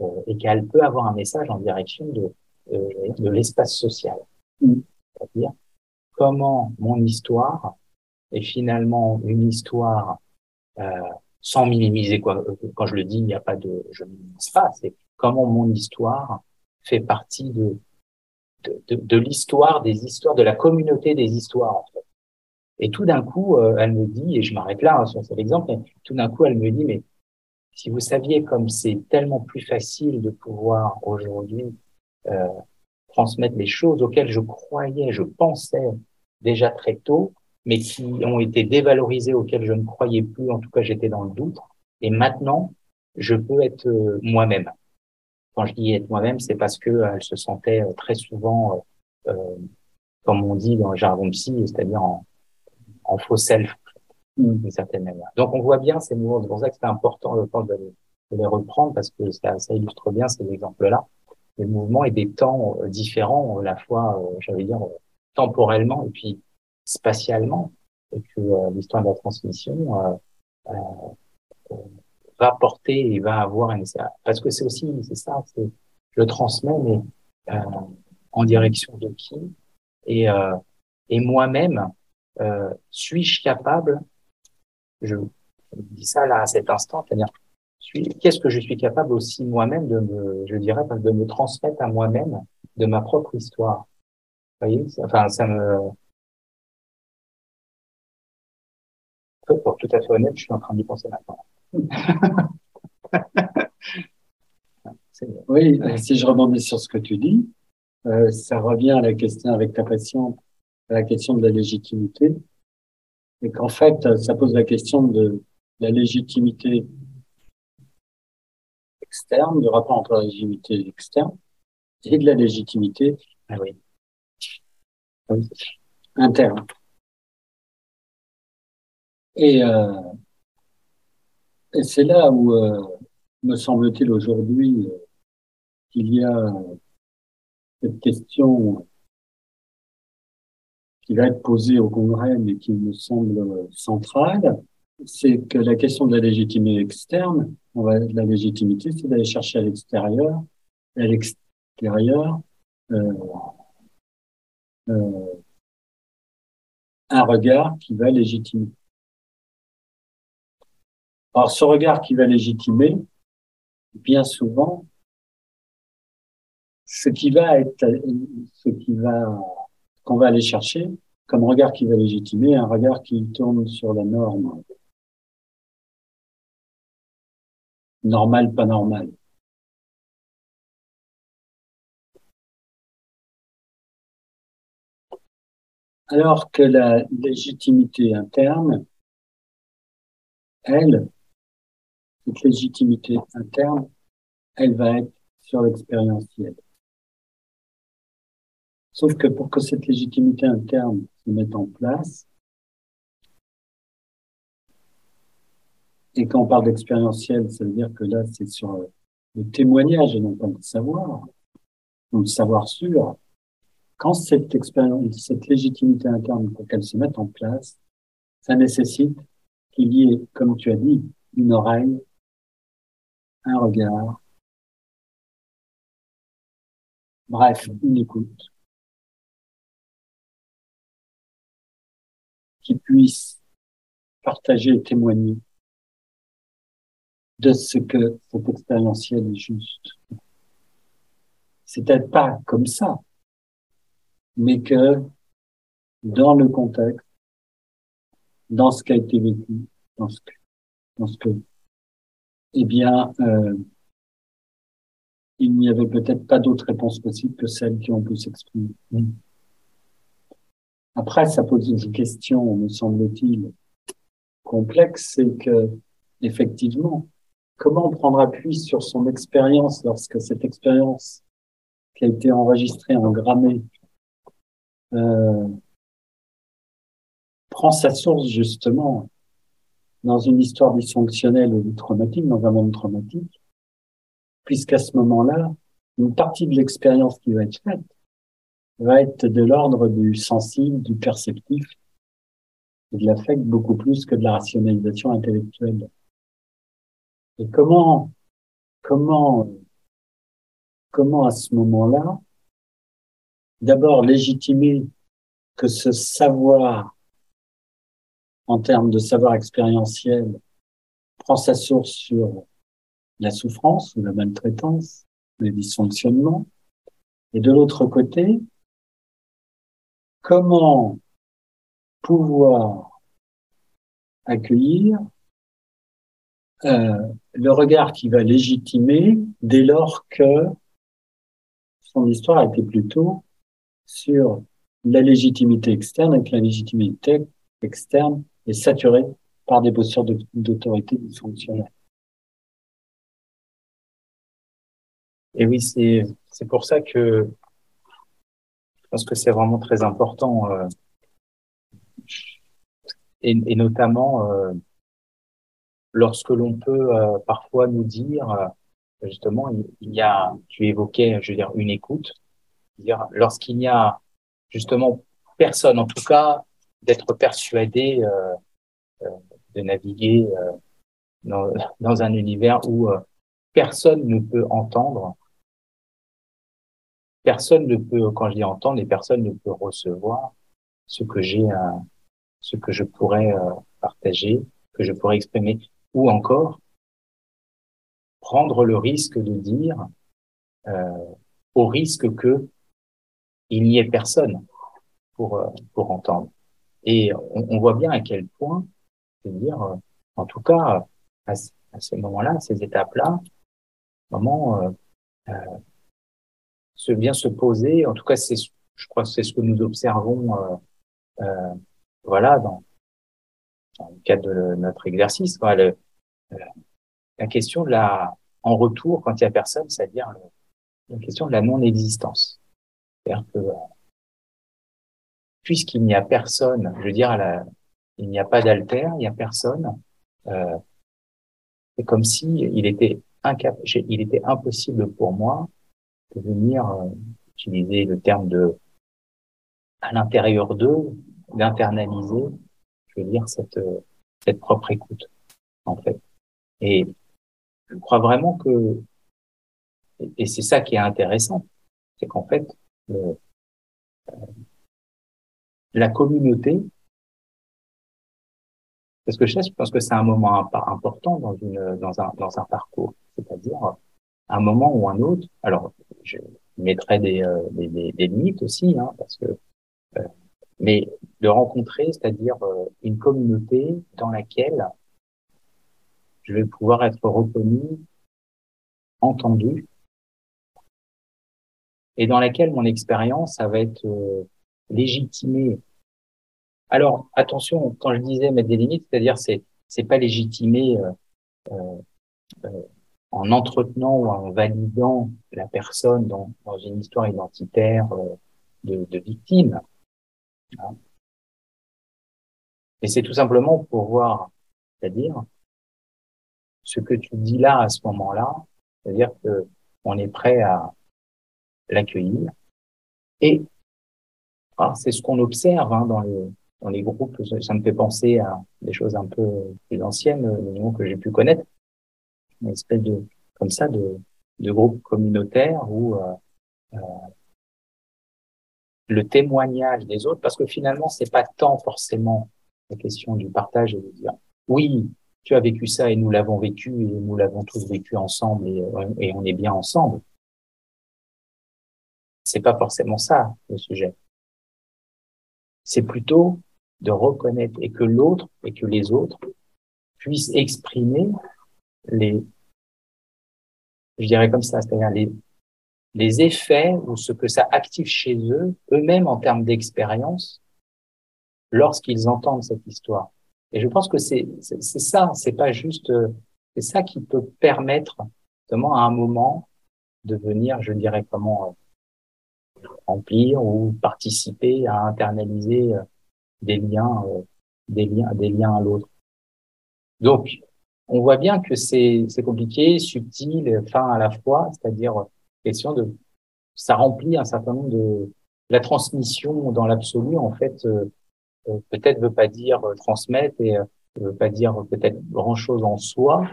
euh, et qu'elle peut avoir un message en direction de euh, de l'espace social. Mm. C'est-à-dire comment mon histoire est finalement une histoire euh, sans minimiser quoi. Quand je le dis, il n'y a pas de, je ne minimise pas. C'est comment mon histoire fait partie de de, de, de l'histoire, des histoires, de la communauté des histoires en fait. Et tout d'un coup, euh, elle me dit, et je m'arrête là hein, sur cet exemple, mais tout d'un coup, elle me dit, mais si vous saviez comme c'est tellement plus facile de pouvoir aujourd'hui euh, transmettre les choses auxquelles je croyais, je pensais déjà très tôt, mais qui ont été dévalorisées, auxquelles je ne croyais plus, en tout cas j'étais dans le doute, et maintenant, je peux être euh, moi-même. Quand je dis être moi-même, c'est parce que euh, elle se sentait euh, très souvent, comme on dit dans le jargon psy, c'est-à-dire en, faux self, d'une certaine manière. Donc on voit bien ces mouvements. C'est pour ça que c'est important, je pense, de les, reprendre parce que ça illustre bien ces exemples-là. Les mouvements et des temps différents, à la fois, j'allais dire, temporellement et puis spatialement, et que l'histoire de la transmission euh, va porter et va avoir un parce que c'est aussi c'est ça c'est je transmets mais euh, en direction de qui et euh, et moi-même euh, suis-je capable je, je, dis ça là à cet instant c'est-à-dire qu'est-ce que je suis capable aussi moi-même de me je dirais de me transmettre à moi-même de ma propre histoire. Vous voyez enfin ça me pour tout à fait honnête je suis en train d'y penser maintenant. Oui, si je rebondis sur ce que tu dis, euh, ça revient à la question avec ta patiente, à la question de la légitimité, et qu'en fait, ça pose la question de la légitimité externe, du rapport entre la légitimité externe et de la légitimité ah oui. interne. Et euh, et c'est là où, euh, me semble-t-il aujourd'hui, euh, qu'il y a cette question qui va être posée au Congrès, mais qui me semble centrale, c'est que la question de la légitimité externe, va, la légitimité, c'est d'aller chercher à l'extérieur, à l'extérieur, euh, euh, un regard qui va légitimer. Alors, ce regard qui va légitimer, bien souvent, ce qui va être, ce qui va, qu'on va aller chercher, comme regard qui va légitimer, un regard qui tourne sur la norme. Normal, pas normal. Alors que la légitimité interne, elle, cette légitimité interne, elle va être sur l'expérientiel. Sauf que pour que cette légitimité interne se mette en place, et quand on parle d'expérientiel, ça veut dire que là, c'est sur le témoignage et non pas le savoir, ou le savoir sûr. Quand cette expérience, cette légitimité interne, pour qu'elle se mette en place, ça nécessite qu'il y ait, comme tu as dit, une oreille un regard, bref, une écoute, qui puisse partager et témoigner de ce que cet expérientiel est juste. C'est peut-être pas comme ça, mais que dans le contexte, dans ce qui a été vécu, dans ce que, dans ce que eh bien, euh, il n'y avait peut-être pas d'autres réponses possibles que celles qui ont pu s'exprimer. Après, ça pose une question, me semble-t-il, complexe, c'est que, effectivement, comment prendre appui sur son expérience lorsque cette expérience qui a été enregistrée, engrammée, euh, prend sa source justement dans une histoire dysfonctionnelle ou traumatique, dans un monde traumatique, puisqu'à ce moment-là, une partie de l'expérience qui va être faite va être de l'ordre du sensible, du perceptif, et de l'affect beaucoup plus que de la rationalisation intellectuelle. Et comment, comment, comment à ce moment-là, d'abord légitimer que ce savoir, en termes de savoir expérientiel, prend sa source sur la souffrance ou la maltraitance, les dysfonctionnements, et de l'autre côté, comment pouvoir accueillir euh, le regard qui va légitimer dès lors que son histoire a été plutôt sur la légitimité externe et que la légitimité externe est saturée par des postures d'autorité dysfonctionnelle. Et oui, c'est c'est pour ça que je pense que c'est vraiment très important euh, et, et, notamment euh, lorsque l'on peut euh, parfois nous dire euh, justement il, y a tu évoquais je veux dire une écoute. Dire lorsqu'il n'y a justement personne en tout cas d'être persuadé euh, de naviguer dans, dans, un univers où personne ne peut entendre personne ne peut quand je dis entendre les personnes ne peut recevoir ce que j'ai ce que je pourrais partager que je pourrais exprimer ou encore prendre le risque de dire, euh, au risque que il n'y ait personne pour euh, pour entendre. Et on, voit bien à quel point, cest dire, euh, en tout cas à, à ce moment-là, ces étapes-là, vraiment euh, euh, se vient se poser. En tout cas, c'est, je crois que c'est ce que nous observons, voilà, dans, dans, le cadre de notre exercice. Quoi, la question de la, en retour, quand il y a personne, c'est-à-dire la question de la non-existence. C'est-à-dire que, puisqu'il n'y a personne, je veux dire, la, il n'y a pas d'alter, il n'y a personne, euh, c'est comme si il était incap il était impossible pour moi de venir euh, utiliser le terme de à l'intérieur d'eux, d'internaliser, je veux dire, cette, cette propre écoute, en fait. Et je crois vraiment que, et c'est ça qui est intéressant, c'est qu'en fait, le, euh, la communauté, parce que je pense que c'est un moment important dans une dans un dans un parcours, c'est-à-dire un moment ou un autre. Alors, je mettrai des euh, des, des, limites aussi, hein, parce que euh, mais de rencontrer, c'est-à-dire euh, une communauté dans laquelle je vais pouvoir être reconnu, entendu, et dans laquelle mon expérience, va être euh, légitimée. Alors, attention, quand je disais mettre des limites, c'est-à-dire c'est c'est pas légitimé euh, euh, en entretenant ou en validant la personne dans, dans une histoire identitaire de, victime. Hein. Et c'est tout simplement pour voir, c'est-à-dire ce que tu dis là à ce moment-là, c'est-à-dire que on est prêt à l'accueillir. Et c'est ce qu'on observe hein, dans les dans les groupes. Ça me fait penser à des choses un peu plus anciennes, noms que j'ai pu connaître, une espèce de comme ça de de groupe communautaire où euh, euh, le témoignage des autres, parce que finalement c'est pas tant forcément la question du partage et de dire oui tu as vécu ça et nous l'avons vécu et nous l'avons tous vécu ensemble et, on est bien ensemble. C'est pas forcément ça le sujet. C'est plutôt de reconnaître et que l'autre et que les autres puissent exprimer les, je dirais comme ça, c'est-à-dire les, les effets ou ce que ça active chez eux, eux-mêmes en termes d'expérience, lorsqu'ils entendent cette histoire. Et je pense que c'est ça, c'est pas juste, euh, c'est ça qui peut permettre justement à un moment de venir, je dirais comment euh, remplir ou participer à internaliser euh, des liens, des liens, des liens à l'autre. Donc, on voit bien que c'est compliqué, subtil, fin à la fois, c'est-à-dire question de ça remplit un certain nombre de la transmission dans l'absolu en fait peut-être veut pas dire euh, transmettre et euh, veut pas dire peut-être grand chose en soi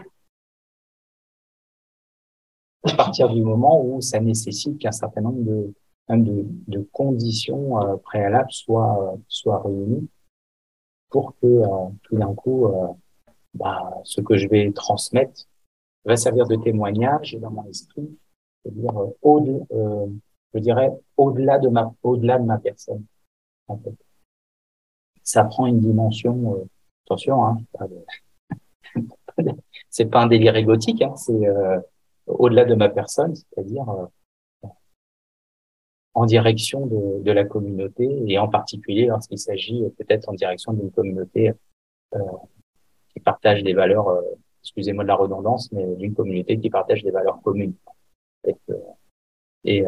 à partir du moment où ça nécessite qu'un certain nombre de de conditions euh, préalables soient, soient réunies pour que tout d'un coup, bah, ce que je vais transmettre va servir de témoignage dans mon esprit, c'est-à-dire au je dirais au-delà de ma au-delà de ma personne. Ça prend une dimension. attention, hein, c'est pas un délire égotique, hein, c'est euh, au-delà de ma personne, c'est-à-dire euh, en direction de, de, la communauté et en particulier lorsqu'il s'agit peut-être en direction d'une communauté euh, qui partage des valeurs, excusez-moi de la redondance, mais d'une communauté qui partage des valeurs communes. Et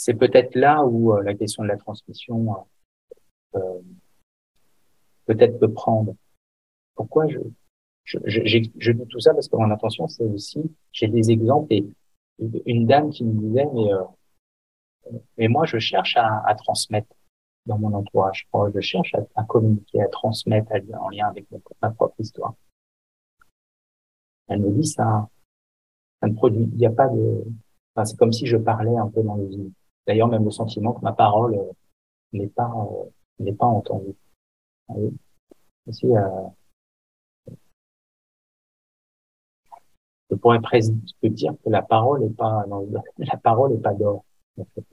c'est peut-être là où la question de la transmission peut-être peut prendre pourquoi je, je, je, je, dis tout ça Parce que mon intention, c'est aussi, j'ai des exemples et une dame qui me disait, mais, euh, mais moi, je cherche à, à, transmettre dans mon entourage. Je cherche à, à communiquer, à transmettre en lien avec ma propre histoire. Elle me dit ça, ça ne produit, il n'y a pas de, enfin, c'est comme si je parlais un peu dans le vide. D'ailleurs, même le sentiment que ma parole euh, n'est pas, euh, n'est pas entendue. Aussi, euh, je pourrais presque dire que la parole est pas la parole est pas d'or en fait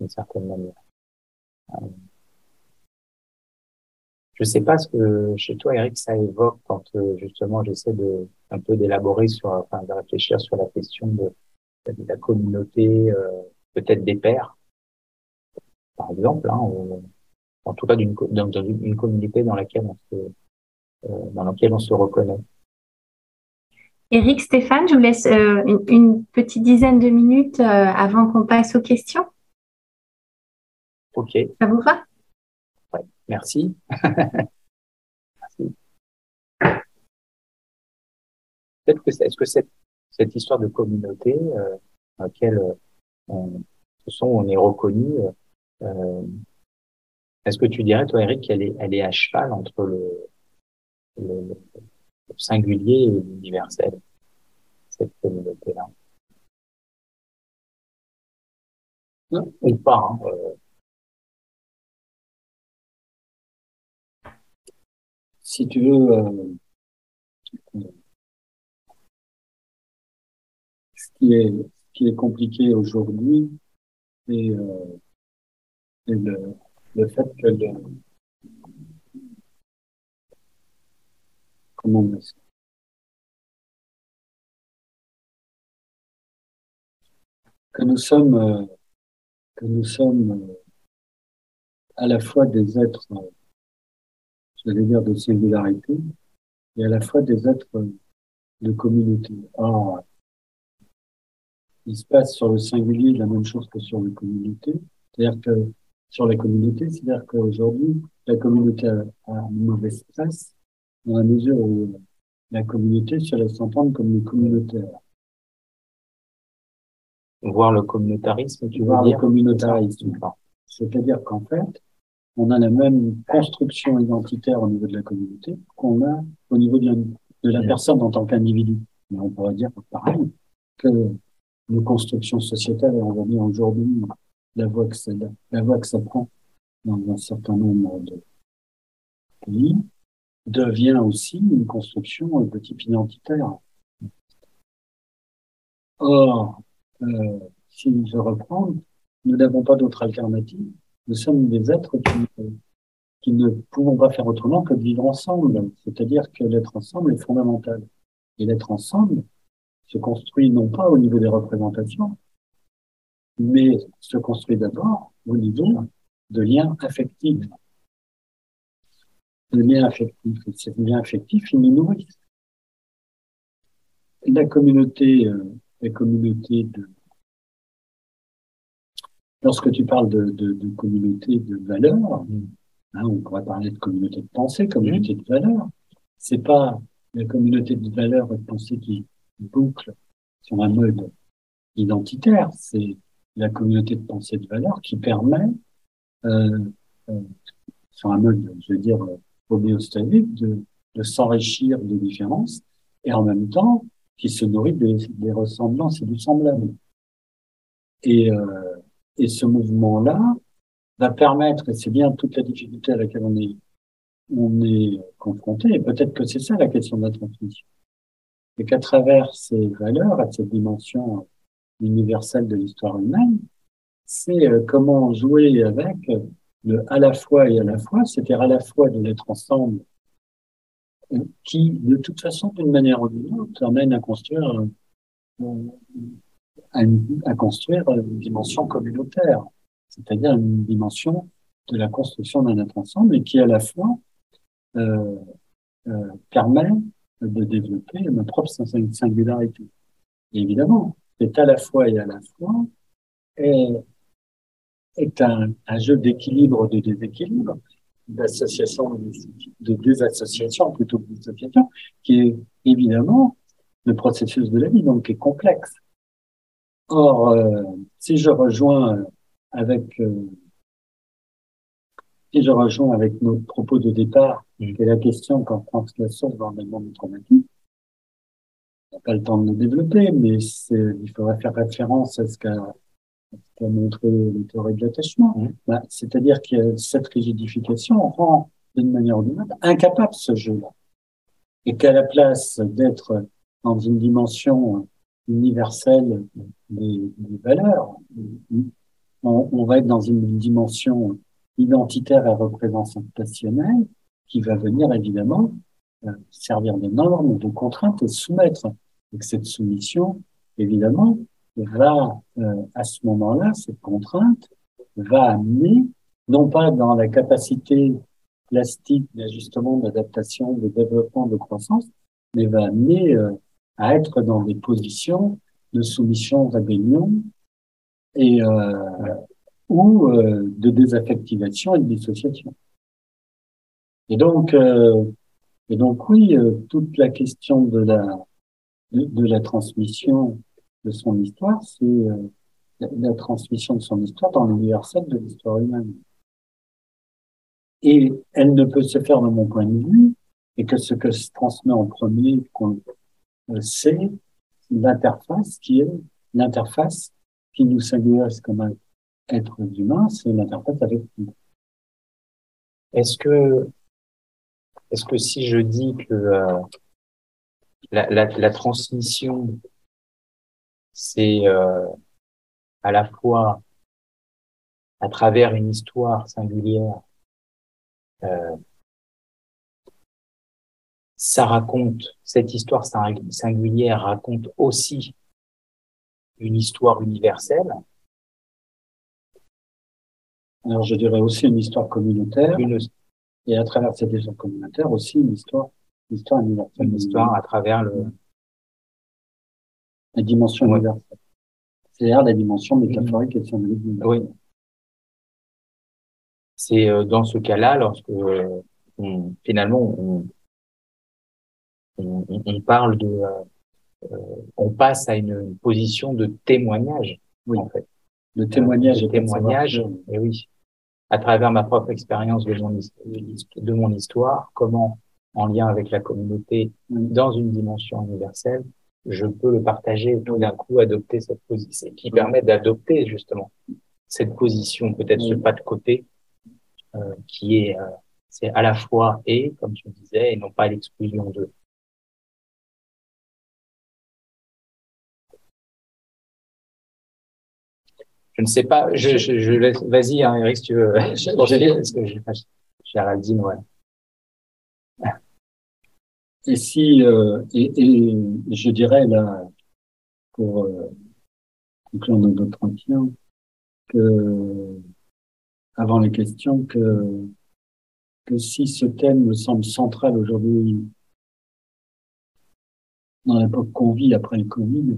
d'une certaine manière je sais pas ce que chez toi Eric ça évoque quand justement j'essaie de un peu d'élaborer sur enfin de réfléchir sur la question de, la communauté peut-être des pères par exemple hein, en tout cas d'une dans, une communauté dans laquelle on se dans laquelle on se reconnaît Eric, Stéphane, je vous laisse euh, une, petite dizaine de minutes euh, avant qu'on passe aux questions. Ok. Ça vous va? Oui, merci. merci. Peut-être que est-ce que cette, cette histoire de communauté euh, dans laquelle on, sont, on est reconnu, est-ce que tu dirais, toi, Eric, qu'elle est, elle est à cheval entre le, singulier et l'universel, cette communauté-là? Ou pas. Hein, euh. Si tu veux, euh, ce, qui est, qui est compliqué aujourd'hui, c'est euh, le, le fait que le, que nous sommes, euh, que nous sommes euh, à la fois des êtres, j'allais dire de singularité, et à la fois des êtres de communauté. Or, il se passe sur le singulier la même chose que sur la communauté. C'est-à-dire que sur la communauté, c'est-à-dire qu'aujourd'hui, la communauté a, une mauvaise presse dans la mesure où la communauté se laisse entendre comme le communautaire. Voir le communautarisme, tu Voir le communautarisme. C'est-à-dire qu'en fait, on a la même construction identitaire au niveau de la communauté qu'on a au niveau de la, de la personne en tant qu'individu. Mais on pourrait dire pareil que nos constructions sociétales, et on va dire aujourd'hui la voie que ça, la voie que ça prend dans un certain nombre de pays, devient aussi une construction de type identitaire. Or, euh, si je reprends, nous n'avons pas d'autre alternative. Nous sommes des êtres qui, qui ne pouvons pas faire autrement que de vivre ensemble. C'est-à-dire que l'être ensemble est fondamental. Et l'être ensemble se construit non pas au niveau des représentations, mais se construit d'abord au niveau de liens affectifs le lien affectif. Et ce lien affectif, il nous nourrit. La communauté, euh, la communauté de. Lorsque tu parles de, de, de communauté de valeurs, hein, on pourrait parler de communauté de pensée, communauté de valeurs. C'est pas la communauté de valeurs et de pensée qui boucle sur un mode identitaire, c'est la communauté de pensée de valeurs qui permet, euh, euh, sur un mode, je veux dire, homéostatique de, s'enrichir des différences et en même temps qui se nourrit des, ressemblances et du semblable. et, euh, et ce mouvement-là va permettre, et c'est bien toute la difficulté à laquelle on est, on est confronté, et peut-être que c'est ça la question de la transmission, et qu'à travers ces valeurs, à cette dimension universelle de l'histoire humaine, c'est euh, comment jouer avec le à la fois et à la fois, c'est-à-dire à la fois de l'être ensemble, euh, qui, de toute façon, d'une manière ou d'une autre, amène à construire, euh, à, à construire une dimension communautaire, c'est-à-dire une dimension de la construction d'un être ensemble et qui, à la fois, euh, euh, permet de développer ma propre singularité. évidemment, c'est à la fois et à la fois est, est un, un jeu d'équilibre, de déséquilibre, d'association, de désassociation plutôt que d'association, qui est évidemment le processus de la vie, donc qui est complexe. Or, euh, si je rejoins avec euh, si je rejoins avec nos propos de départ, mm. est la question qu'en France la source dans le monde traumatique, on n'a pas le temps de le développer, mais il faudrait faire référence à ce qu'a qu montré les théories de l'attachement. Bah, C'est-à-dire que cette rigidification rend d'une manière ou d'une autre incapable ce jeu-là. Et qu'à la place d'être dans une dimension universelle des, des valeurs, on, on, va être dans une dimension identitaire et représentationnelle qui va venir évidemment euh, servir de norme, de contrainte et soumettre. Et que cette soumission, évidemment, va, euh, à ce moment-là, cette contrainte va amener, non pas dans la capacité plastique d'ajustement, d'adaptation, de développement, de croissance, mais va amener euh, à être dans des positions de soumission, rébellion, et euh, ou euh, de désaffectivation et de dissociation. Et donc, euh, et donc oui, euh, toute la question de la de, la transmission de son histoire, c'est la, transmission de son histoire dans l'universel de l'histoire humaine. Et elle ne peut se faire de mon point de vue, et que ce que se transmet en premier, c'est l'interface qui est l'interface qui nous singularise comme être humain, c'est l'interface avec nous. Est-ce que, si je dis que euh, la, transmission, c'est euh, à la fois à travers une histoire singulière, euh, ça raconte, cette histoire singulière raconte aussi une histoire universelle. Alors, je dirais aussi une histoire communautaire. Une... Et à travers cette histoire communautaire, aussi une histoire, une histoire universelle. Une histoire à travers le... la dimension ouais. universelle. C'est-à-dire la dimension métaphorique et symbolique. Oui. C'est euh, dans ce cas-là, lorsque on, finalement on, on, on, parle de, euh, euh, on passe à une position de témoignage, oui. en fait. De témoignage. De témoignage, et oui. À travers ma propre expérience de mon, de mon histoire, comment, en lien avec la communauté, dans une dimension universelle, je peux le partager et tout d'un coup adopter cette position, qui permet d'adopter justement cette position, peut-être ce pas de côté, euh, qui est, euh, c'est à la fois et, comme tu disais, et non pas l'exclusion de. Je ne sais pas, je, je, je laisse, vas-y, hein, Eric, si tu veux. parce que j'ai Géraldine, ouais. Et si, euh, et, et, je dirais là, pour euh, conclure notre entretien, que, avant les questions, que, que si ce thème me semble central aujourd'hui dans l'époque qu'on vit après le Covid,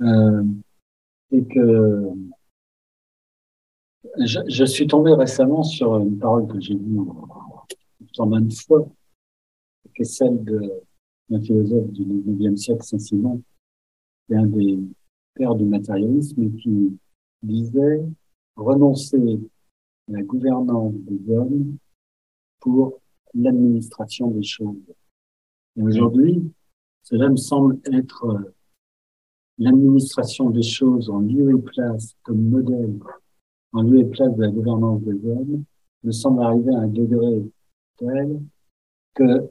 euh, et que je, suis tombé récemment sur une parole que j'ai lue en bonne fois, qui est celle d'un philosophe du 19e siècle, Saint-Simon, qui est un des pères du matérialisme, qui disait renoncer à la gouvernance des hommes pour l'administration des choses. Et aujourd'hui, cela me semble être l'administration des choses en lieu et place comme modèle, en lieu et place de la gouvernance des hommes, me semble arriver à un degré tel que,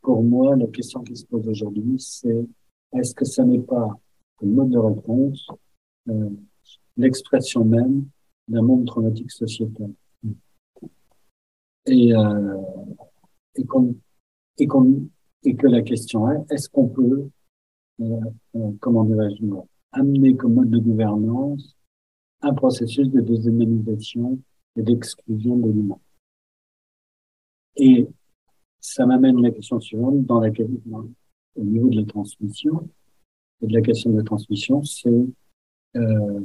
pour moi, la question qui se pose aujourd'hui, c'est est-ce que ça n'est pas le mode de réponse, euh, l'expression même d'un monde traumatique sociétal. Et, euh, et, et, et que la question est est-ce qu'on peut comment dirais-je, amener comme mode de gouvernance un processus de déshumanisation et d'exclusion de l'humain. Et ça m'amène à la question suivante, au niveau de la transmission, et de la question de la transmission, c'est euh,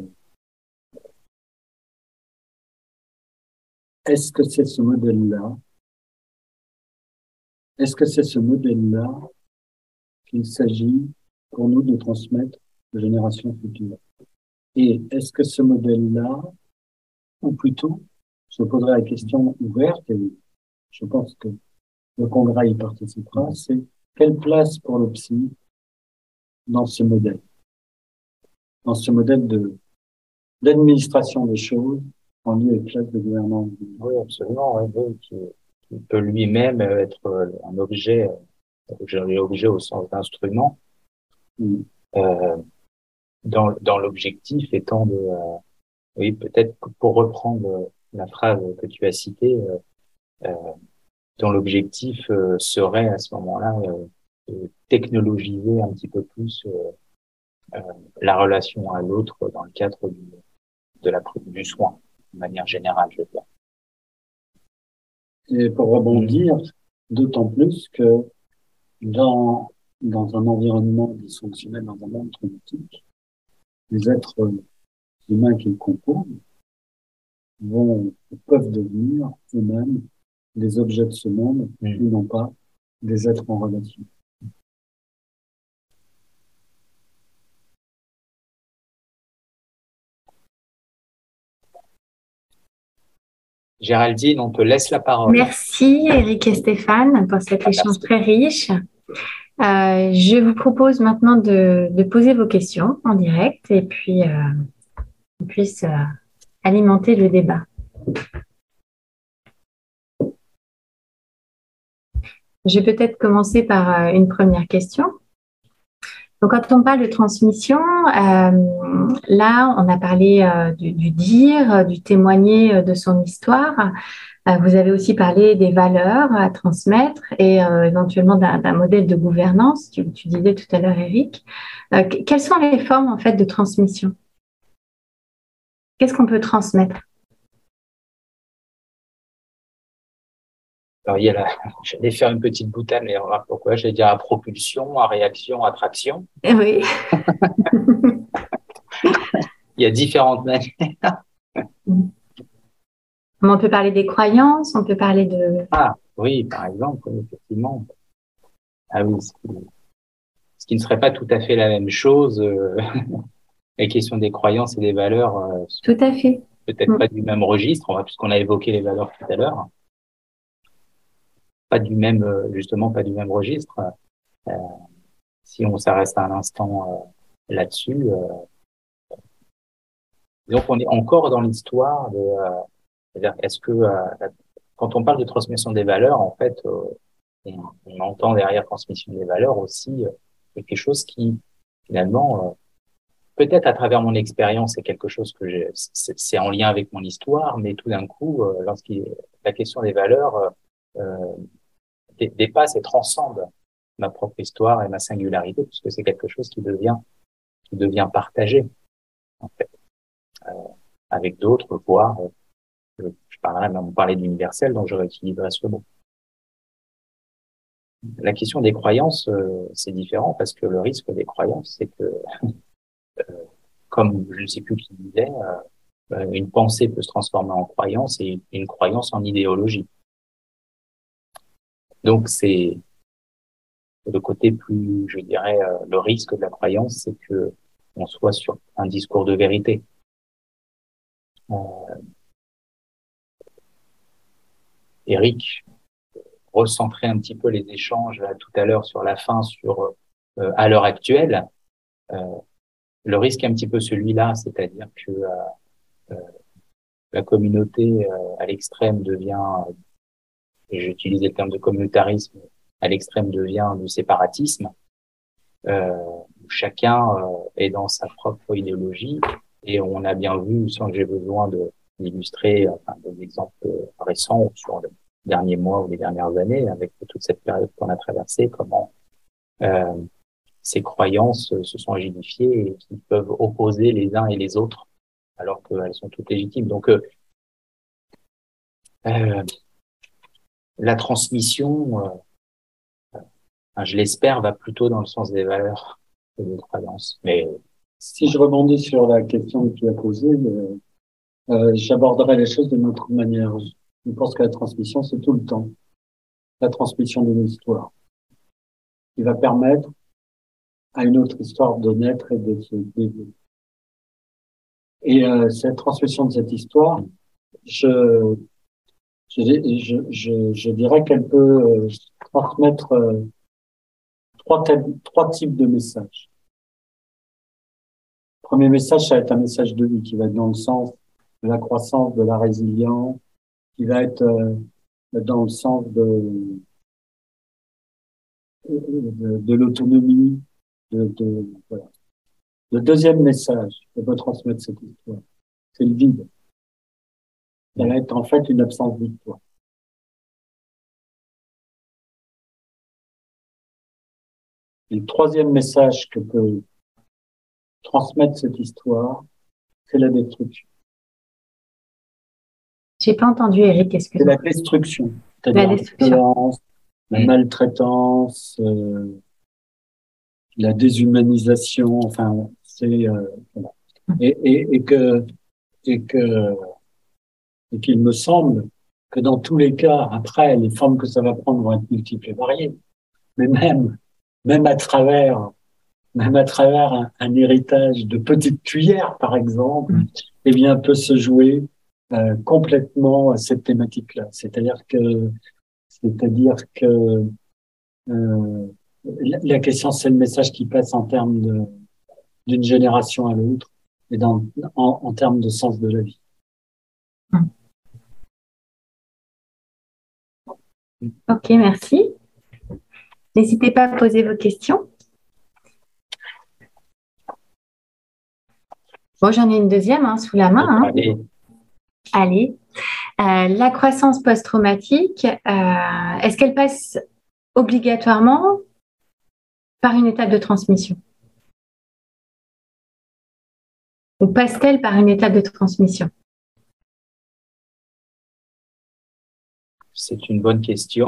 est-ce que c'est ce modèle-là Est-ce que c'est ce modèle-là qu'il s'agit pour nous de transmettre aux générations futures. Et est-ce que ce modèle-là, ou plutôt, je poserai la question ouverte, et je pense que le Congrès y participera, c'est quelle place pour le psy dans ce modèle? Dans ce modèle de d'administration des choses en lieu et place de gouvernance. Oui, absolument. Oui, peut lui-même être un objet, un objet au sens d'instrument, euh, dans, dans l'objectif étant de, euh, oui, peut-être pour reprendre la phrase que tu as citée, euh, euh dont l'objectif serait à ce moment-là de technologiser un petit peu plus la relation à l'autre dans le cadre du, de la, du soin, de manière générale, je veux dire. Et pour rebondir, d'autant plus que dans dans un environnement dysfonctionnel, dans un monde traumatique, les êtres humains qui le composent vont, peuvent devenir eux-mêmes des objets de ce monde mmh. et non pas des êtres en relation. Géraldine, on te laisse la parole. Merci Eric et Stéphane pour cet échange très riche. Euh, je vous propose maintenant de, poser vos questions en direct et puis euh, on puisse euh, alimenter le débat. Je vais peut-être commencer par une première question. Donc, quand on parle de transmission, là, on a parlé du, dire, du témoigner de son histoire. Euh, vous avez aussi parlé des valeurs à transmettre et euh, éventuellement d'un modèle de gouvernance. Tu, tu, disais tout à l'heure, Eric. Euh, quelles sont les formes en fait de transmission? Qu'est-ce qu'on peut transmettre? Alors, il y a la... J'allais faire une petite boutade, mais pourquoi J'allais dire à propulsion, à réaction, à traction. Eh oui. il y a différentes manières. On peut parler des croyances, on peut parler de... Ah oui, par exemple, effectivement. Ah oui, ce qui, ne serait pas tout à fait la même chose. Euh, la question des croyances et des valeurs. Euh, tout à fait. Peut-être mm. pas du même registre, puisqu'on a évoqué les valeurs tout à l'heure. Pas du même, euh, justement, pas du même registre. si on s'arrête un instant là-dessus, donc on est encore dans l'histoire de c'est-à-dire, est-ce que euh, quand on parle de transmission des valeurs, en fait, euh, on, entend derrière transmission des valeurs aussi euh, quelque chose qui, finalement, peut-être à travers mon expérience, c'est quelque chose que j'ai, c'est en lien avec mon histoire, mais tout d'un coup, lorsqu'il la question des valeurs dépasse et transcende ma propre histoire et ma singularité, puisque c'est quelque chose qui devient qui devient partagé en fait avec d'autres, voire je, parlerai, on parlait d'universel, donc je réutiliserai ce mot. La question des croyances, euh, c'est différent parce que le risque des croyances, c'est que, euh, comme je ne sais plus qui disait, euh, une pensée peut se transformer en croyance et une croyance en idéologie. Donc c'est le côté plus, je dirais, le risque de la croyance, c'est que on soit sur un discours de vérité. Eric recentrer un petit peu les échanges là, tout à l'heure sur la fin, sur euh, à l'heure actuelle. Euh, le risque est un petit peu celui-là, c'est-à-dire que la communauté à l'extrême devient, j'utilise le terme de communautarisme, à l'extrême devient du séparatisme. Euh, chacun est dans sa propre idéologie et on a bien vu, sans que j'ai besoin de d'illustrer enfin, des exemples récents sur les derniers mois ou les dernières années, avec toute cette période qu'on a traversée, comment euh, ces croyances se sont agidifiées et qui peuvent opposer les uns et les autres, alors qu'elles sont toutes légitimes. Donc, euh, euh la transmission, je l'espère, va plutôt dans le sens des valeurs que des croyances. Mais si je rebondis sur la question que tu as posée, euh, j'aborderai les choses d'une autre manière. Je pense que la transmission, c'est tout le temps la transmission d'une histoire qui va permettre à une autre histoire de naître et de se développer. Et euh, cette transmission de cette histoire, je, je, je, je, dirais qu'elle peut euh, transmettre euh, trois, trois types de messages. Le premier message, ça va être un message de vie qui va dans le sens de la croissance, de la résilience, qui va être euh, dans le sens de, de, l'autonomie. De, voilà. Le deuxième message que peut transmettre cette histoire, c'est le vide. Ça va être en fait une absence de toi. Et le troisième message que peut transmettre cette histoire, c'est la destruction. J'ai pas entendu, Eric, excuse C'est la destruction. La, destruction. la mm. maltraitance, euh, la déshumanisation, enfin, c'est, euh, voilà. et, et, et, que, et que, et qu'il me semble que dans tous les cas, après, les formes que ça va prendre vont être multiples et variées. Mais même, même à travers, même à travers un, un héritage de petites cuillères, par exemple, mm. eh bien, peut se jouer euh, complètement cette thématique-là. C'est-à-dire que, c'est-à-dire que euh, la, question, c'est le message qui passe en termes de, d'une génération à l'autre et dans, en, en termes de sens de la vie. Ok, merci. N'hésitez pas à poser vos questions. Bon, j'en ai une deuxième hein, sous la main. Hein. Allez. Euh, la croissance post-traumatique, euh, est-ce qu'elle passe obligatoirement par une étape de transmission? Ou passe-t-elle par une étape de transmission? C'est une bonne question.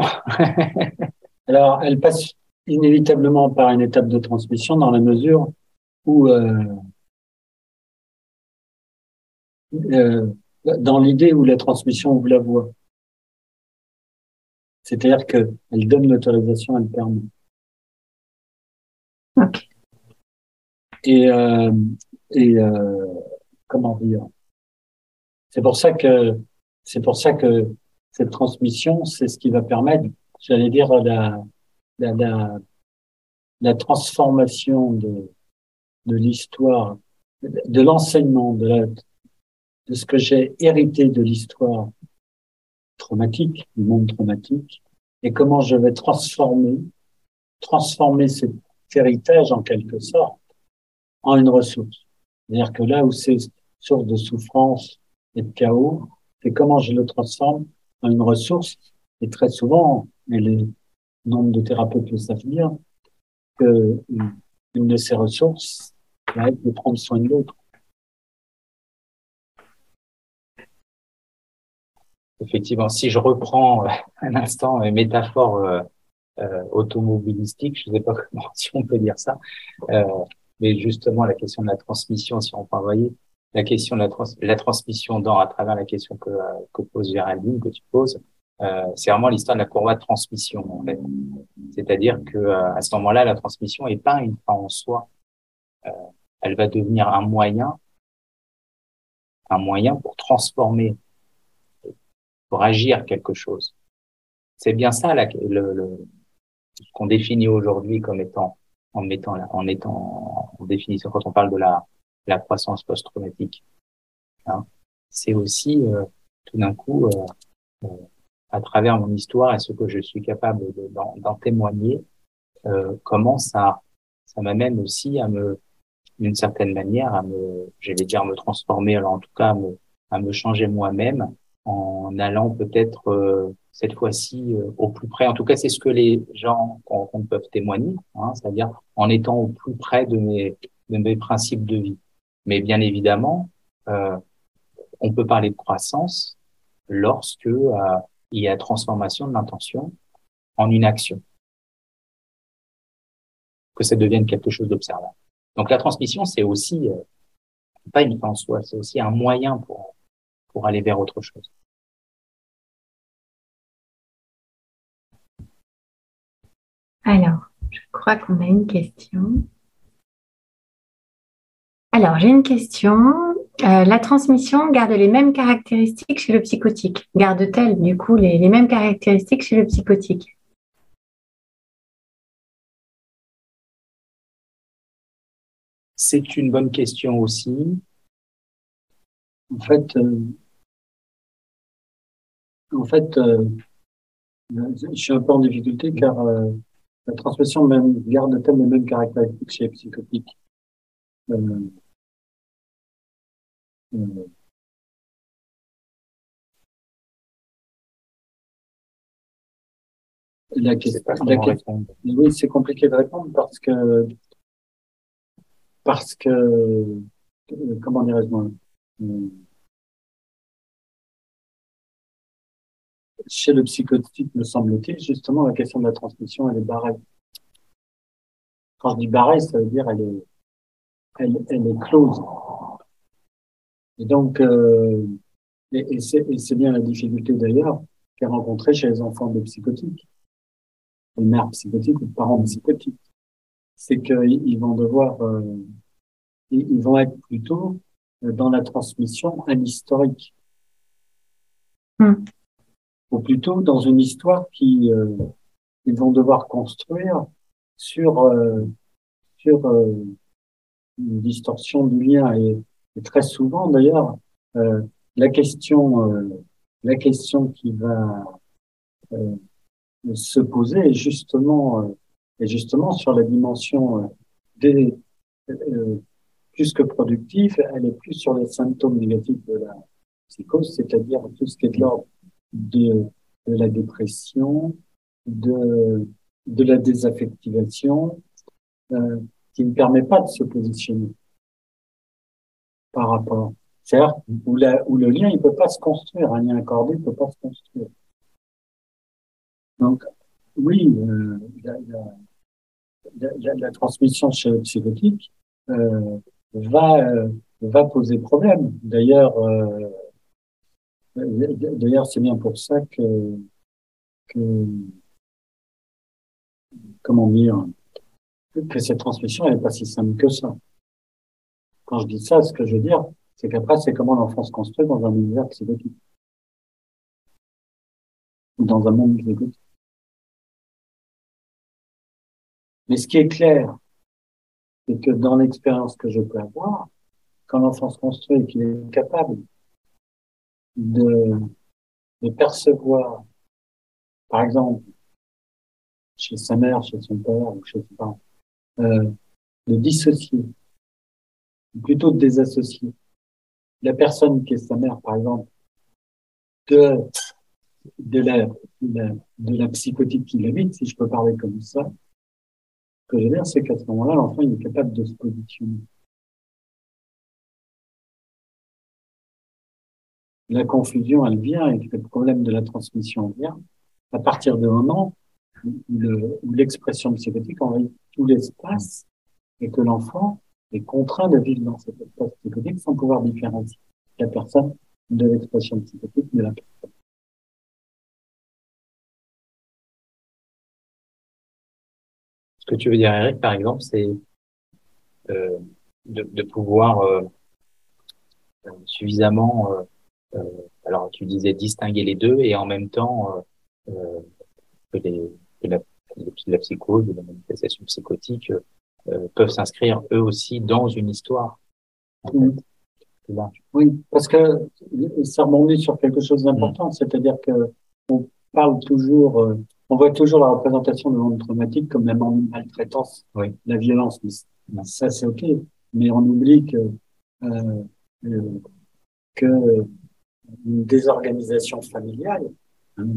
Alors, elle passe inévitablement par une étape de transmission dans la mesure où euh, euh, dans l'idée où la transmission ouvre la voie. C'est-à-dire qu'elle donne l'autorisation, elle permet. Et, euh, et euh, comment dire? C'est pour ça que c'est pour ça que cette transmission, c'est ce qui va permettre, j'allais dire, la, la, la, la transformation de, de l'histoire, de l'enseignement, de, la, de ce que j'ai hérité de l'histoire traumatique, du monde traumatique, et comment je vais transformer, transformer cet héritage en quelque sorte en une ressource. C'est-à-dire que là où c'est source de souffrance et de chaos, c'est comment je le transforme en une ressource. Et très souvent, et les nombres de thérapeutes le savent bien, que une de ces ressources va être de prendre soin de l'autre. Effectivement, si je reprends euh, un instant une métaphore euh, euh, automobilistique, je ne sais pas comment si on peut dire ça, euh, mais justement la question de la transmission, si on peut envoyer la question de la, la transmission dans à travers la question que, que pose Géraldine, que tu poses, euh, c'est vraiment l'histoire de la courroie de transmission en fait. C'est-à-dire que à ce moment-là, la transmission est pas une fin en soi. elle va devenir un moyen, un moyen pour transformer pour agir quelque chose. C'est bien ça là, le, le, ce qu'on définit aujourd'hui comme étant en mettant, en étant, en définissant quand on parle de la, la croissance post-traumatique. Hein, c'est aussi euh, tout d'un coup, euh, euh, à travers mon histoire et ce que je suis capable d'en témoigner, comment ça, ça m'amène aussi à me, d'une certaine manière, à me, j'allais dire, me transformer, alors en tout cas, à me, à me changer moi-même en allant peut-être euh, cette fois-ci euh, au plus près. En tout cas, c'est ce que les gens qu'on peuvent témoigner, hein, c'est-à-dire en étant au plus près de mes, de mes principes de vie. Mais bien évidemment, euh, on peut parler de croissance lorsque il y a transformation de l'intention en une action, que ça devienne quelque chose d'observable. Donc la transmission, c'est aussi pas une fin en soi, c'est aussi un moyen pour pour aller vers autre chose. Alors, je crois qu'on a une question. Alors, j'ai une question. Euh, la transmission garde les mêmes caractéristiques chez le psychotique. Garde-t-elle, du coup, les, les mêmes caractéristiques chez le psychotique? C'est une bonne question aussi. En fait, euh, en fait, euh, je suis un peu en difficulté car euh, la transmission même garde-t-elle les mêmes caractéristiques chez les psychotiques. Euh, La question, oui, c'est compliqué de répondre parce que parce que comment dirais-je chez le psychotique, me semble-t-il, justement, la question de la transmission, elle est barrée. Quand je dis barrée, ça veut dire elle est, elle, elle est close. Et donc, euh, et, et c'est bien la difficulté d'ailleurs qu'est rencontrée chez les enfants de psychotiques, les mères psychotiques ou les parents psychotiques. C'est qu'ils vont devoir, euh, ils vont être plutôt dans la transmission un historique. Hmm ou plutôt dans une histoire qui euh, ils vont devoir construire sur euh, sur euh, une distorsion du lien. Et, très souvent d'ailleurs la question la question qui va se poser est justement est justement sur la dimension des plus que productif, elle est plus sur les symptômes négatifs de la psychose, c'est-à-dire tout ce qui est de l'ordre de, la dépression, de, de la désaffectivation, euh, qui ne permet pas de se positionner par rapport. C'est-à-dire où, où le lien, il peut pas se construire, un lien accordé ne peut pas se construire. Donc, oui, euh, la, transmission chez psychotique euh, va, va poser problème. D'ailleurs, D'ailleurs, c'est bien pour ça que, comment dire, que cette transmission n'est pas si simple que ça. Quand je dis ça, ce que je veux dire, c'est qu'après, c'est comment l'enfant se construit dans un univers psychotique. Ou dans un monde psychotique. Mais ce qui est clair, c'est que dans l'expérience que je peux avoir, quand l'enfant se construit et qu'il est capable de, percevoir, par exemple, chez sa mère, chez son père ou chez ses parents, euh, de dissocier, ou plutôt de désassocier la personne qui est sa mère, par exemple, de, de, la, de la psychotique qui l'habite, si je peux parler comme ça. Ce que je veux dire, c'est qu'à ce moment-là, l'enfant il est capable de se positionner. La confusion, elle vient et le problème de la transmission vient à partir du moment où l'expression psychotique envahit tout l'espace et que l'enfant est contraint de vivre dans cet espace psychotique sans pouvoir différencier la personne de l'expression psychotique de la personne. Ce que tu veux dire, Eric, par exemple, c'est euh, de, pouvoir euh, suffisamment euh, alors, tu disais distinguer les deux et en même temps euh, euh, que, les, que la, la, psychose, la manifestation psychotique peuvent s'inscrire eux aussi dans une histoire. Oui, parce que ça rebondit sur quelque chose d'important, c'est-à-dire que on parle toujours, euh, on voit toujours la représentation de monde traumatique comme la maltraitance, oui. la violence. Ça, c'est ok, mais on oublie que euh, euh, que une désorganisation familiale, hein,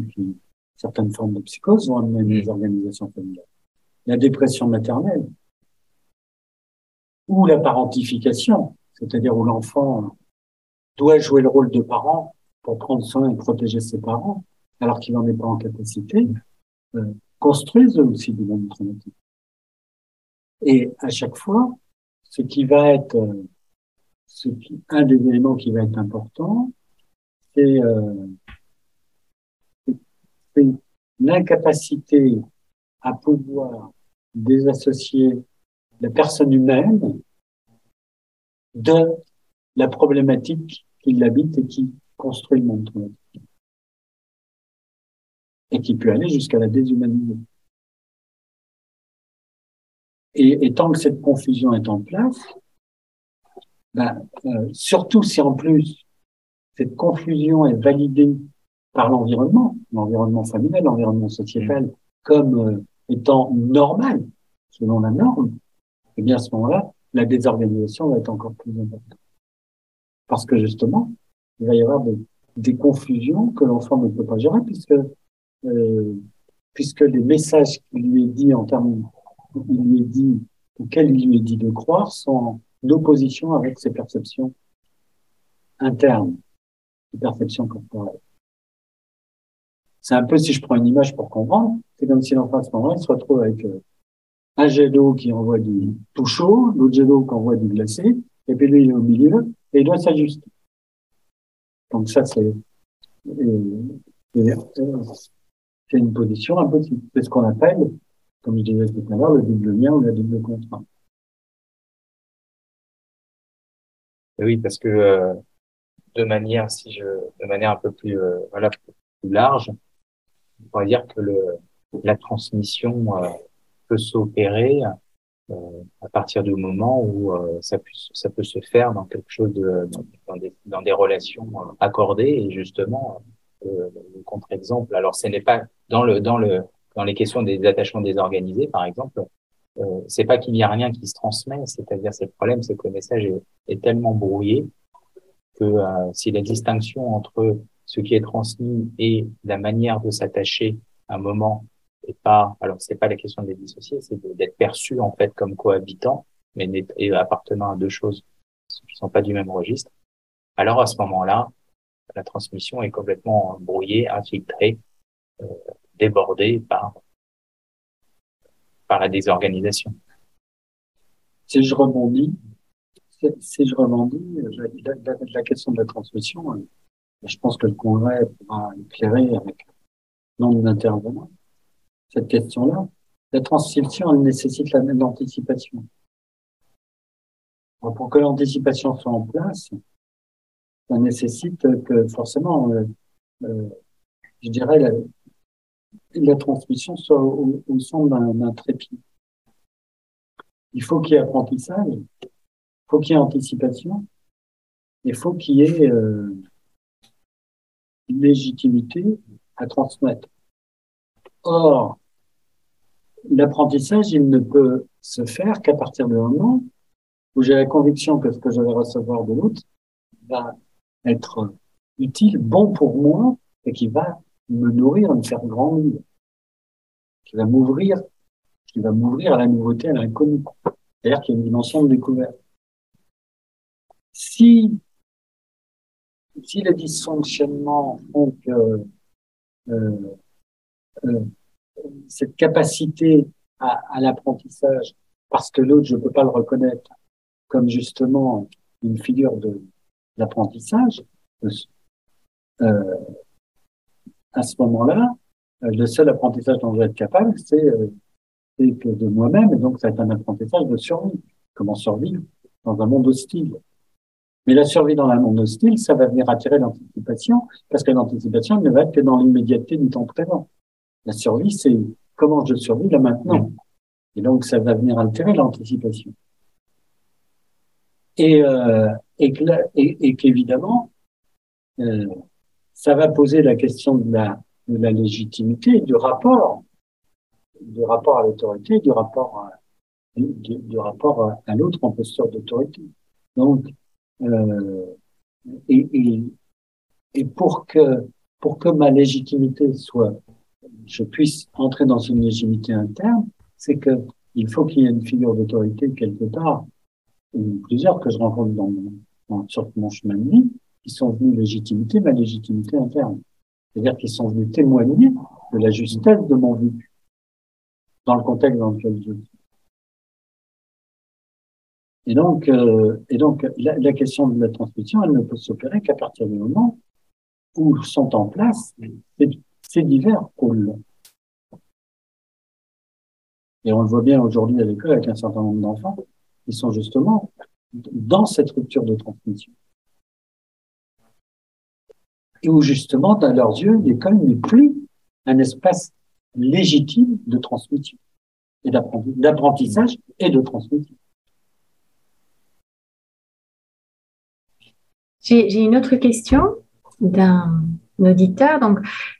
certaines formes de psychose vont amener une mm. désorganisation familiale. La dépression maternelle ou la parentification, c'est-à-dire où l'enfant doit jouer le rôle de parent pour prendre soin et protéger ses parents, alors qu'il n'en est pas en capacité, euh, construisent aussi du monde traumatique. Et à chaque fois, ce qui va être, euh, ce qui, un des éléments qui va être important, c'est euh, l'incapacité à pouvoir désassocier la personne humaine de la problématique qui l'habite et qui construit le monde et qui peut aller jusqu'à la déshumanisation. Et, et, tant que cette confusion est en place, ben, euh, surtout si en plus cette confusion est validée par l'environnement, l'environnement familial, l'environnement sociétal, comme euh, étant normal, selon la norme, et eh bien à ce moment-là, la désorganisation va être encore plus importante. Parce que justement, il va y avoir des, confusions que l'enfant ne peut pas gérer puisque euh, puisque les messages qu'il lui est dit en termes, il lui est dit, auxquels il lui est dit de croire sont en opposition avec ses perceptions internes, ses perceptions corporelles. C'est un peu, si je prends une image pour comprendre, c'est comme si l'enfant à ce moment-là, se retrouve avec euh, un jet d'eau qui envoie du tout chaud, l'autre jet d'eau qui envoie du glacé, et puis lui, il est au milieu, et il doit s'ajuster. Donc ça, c'est c'est une position impossible. C'est ce qu'on appelle, comme je disais tout à l'heure, le double lien ou la double contrainte. Oui, parce que euh, de manière, si je, de manière un peu plus, euh, voilà, plus large, on pourrait dire que le, la transmission euh, peut s'opérer à partir du moment où ça, peut, ça peut se faire dans quelque chose de, dans, des, dans des relations accordées et justement le contre-exemple. Alors, ce n'est pas dans le dans le dans les questions des attachements désorganisés, par exemple, euh, c'est pas qu'il n'y a rien qui se transmet, c'est-à-dire c'est le problème, c'est que le message est tellement brouillé euh, si la distinction entre ce qui est transmis et la manière de s'attacher à un moment est pas, alors c'est pas la question de les dissocier, c'est d'être perçu en fait comme cohabitant, mais et appartenant à deux choses qui sont pas du même registre. Alors à ce moment-là, la transmission est complètement brouillée, infiltrée, euh, débordée par, par la désorganisation. Si je rebondis, si je rebondis, la, la, la, question de la transmission, euh, je pense que le Congrès pourra éclairer avec nombre d'intervenants cette question-là. La transmission, elle nécessite l'anticipation. Pour que l'anticipation soit en place, ça nécessite que forcément, euh, euh, je dirais, la, la, transmission soit au, au centre d'un trépied. Il faut qu'il y ait apprentissage, faut qu'il y ait anticipation, il faut qu'il y ait euh, une légitimité à transmettre. Or, l'apprentissage, il ne peut se faire qu'à partir du moment où j'ai la conviction que ce que je vais recevoir de l'autre va être utile, bon pour moi, et qui va me nourrir, me faire grandir, qui va m'ouvrir, qui va m'ouvrir à la nouveauté, à l'inconnu. C'est-à-dire qu'il y a une dimension de découverte. Si, si les dysfonctionnements font que euh, euh, cette capacité à, l'apprentissage, parce que l'autre, je ne peux pas le reconnaître comme justement une figure de, l'apprentissage, euh, à ce moment-là, euh, le seul apprentissage dont je vais être capable, c'est euh, de moi-même, et donc ça va être un apprentissage de survie. Comment survivre dans un monde hostile Mais la survie dans un monde hostile, ça va venir attirer l'anticipation, parce que l'anticipation ne va que dans l'immédiateté du temps présent. La survie, c'est comment je survis là maintenant. Et donc, ça va venir altérer l'anticipation. Et, euh, et, et qu'évidemment, euh, ça va poser la question de la, de la légitimité, du rapport, du rapport à l'autorité, du rapport à, du, du rapport à, l'autre en posture d'autorité. Donc, euh, et, pour que ma légitimité soit, je puisse entrer dans une légitimité interne, c'est que il faut qu'il y ait une figure d'autorité quelque part, ou plusieurs que je rencontre dans, dans sur mon chemin de vie, qui sont venus légitimité ma légitimité interne. C'est-à-dire qu'ils sont venus témoigner de la justesse de mon vécu dans le contexte dans lequel je suis. Et donc, euh, et donc la, question de la transmission, elle ne peut s'opérer qu'à partir du moment où sont en place ces divers pôles. Et on le voit bien aujourd'hui à l'école avec un certain nombre d'enfants qui sont justement dans cette rupture de transmission. Et où justement, dans leurs yeux, l'école n'est plus un espace légitime de transmission et d'apprentissage et de transmission. J'ai une autre question d'un auditeur. Donc,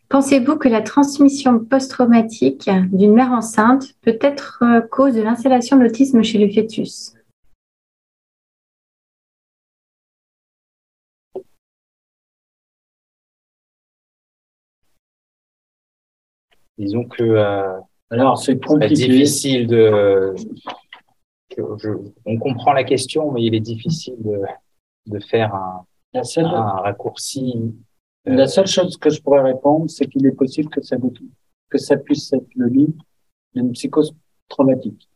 pensez-vous que la transmission post-traumatique d'une mère enceinte peut être euh, cause de l'installation de l'autisme chez le fœtus? Disons que euh, alors c'est difficile de. on comprend la question, mais il est difficile de, de faire un, la seule, un raccourci. Euh, la seule chose que je pourrais répondre, c'est qu'il est possible que ça, que ça puisse être le lit d'une psychose traumatique.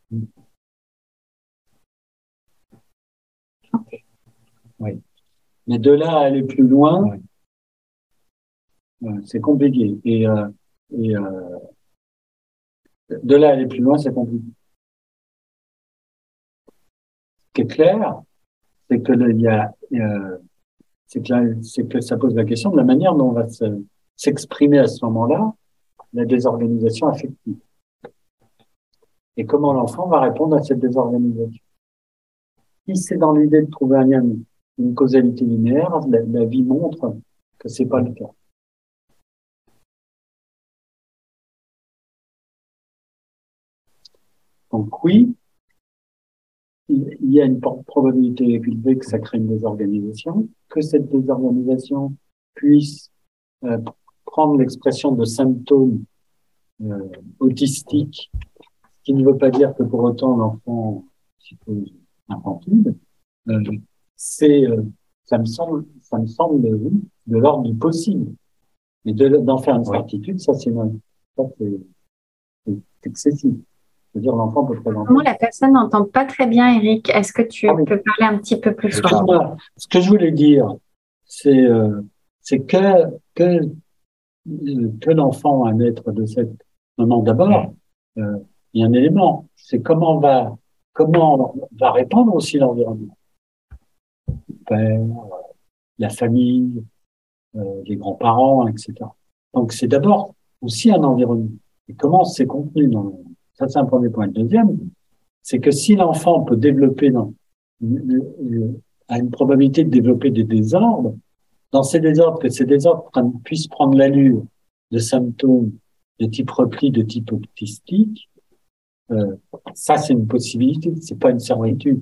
Oui. Mais de là à aller plus loin, c'est compliqué. Et, euh, et euh, de là à aller plus loin, c'est compliqué. Ce qui est clair, c'est que il y a, euh, c'est que, ça pose la question de la manière dont on va s'exprimer à ce moment-là la désorganisation affective. Et comment l'enfant va répondre à cette désorganisation? Si c'est dans l'idée de trouver un lien, une causalité linéaire, la, vie montre que c'est pas le cas. Donc oui, il y a une probabilité élevée que ça crée une désorganisation, que cette désorganisation puisse euh, prendre l'expression de symptômes euh, autistiques, ce qui ne veut pas dire que pour autant l'enfant suppose infantile. Euh, c'est, euh, ça me semble, ça me semble oui, de l'ordre du possible. Mais d'en faire une certitude, ça c'est, ça c'est excessif dire l'enfant peut présenter. Comment la personne n'entend pas très bien, Eric? Est-ce que tu ah peux parler un petit peu plus fort? Ce que je voulais dire, c'est euh, que que que l'enfant, un être de cette moment d'abord, euh, il y a un élément, c'est comment va comment va répondre aussi l'environnement, le père, la famille, euh, les grands-parents, etc. Donc c'est d'abord aussi un environnement. Et comment c'est contenu dans ça, c'est un premier point. Le deuxième, c'est que si l'enfant peut développer dans, a une probabilité de développer des désordres, dans ces désordres, que ces désordres puissent prendre l'allure de symptômes de type repli, de type autistique, euh, ça c'est une possibilité, c'est pas une certitude.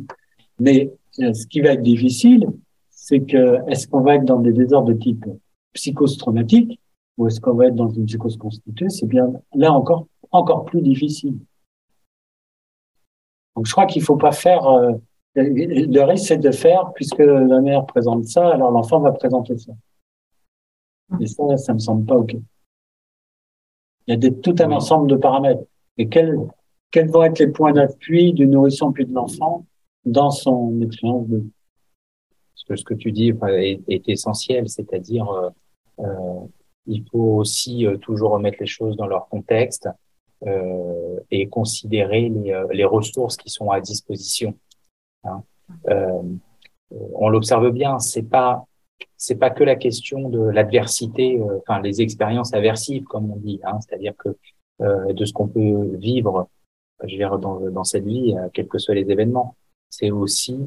Mais euh, ce qui va être difficile, c'est que est-ce qu'on va être dans des désordres de type psychose traumatique ou est-ce qu'on va être dans une psychose constituée? C'est bien là encore encore plus difficile. Donc je crois qu'il faut pas faire. Euh, le risque c'est de faire puisque la mère présente ça, alors l'enfant va présenter ça. Et ça, ça me semble pas ok. Il y a des, tout un ensemble de paramètres. Et quels, quels vont être les points d'appui du nourrisson puis de l'enfant dans son expérience de ce que, ce que tu dis est, est essentiel, c'est-à-dire euh, euh, il faut aussi euh, toujours remettre les choses dans leur contexte euh, et considérer les, euh, les, ressources qui sont à disposition. Hein. Euh, on l'observe bien, c'est pas c'est pas que la question de l'adversité, enfin les expériences aversives comme on dit, hein, c'est-à-dire que de ce qu'on peut vivre je veux dire, dans, dans cette vie, quels que soient les événements. C'est aussi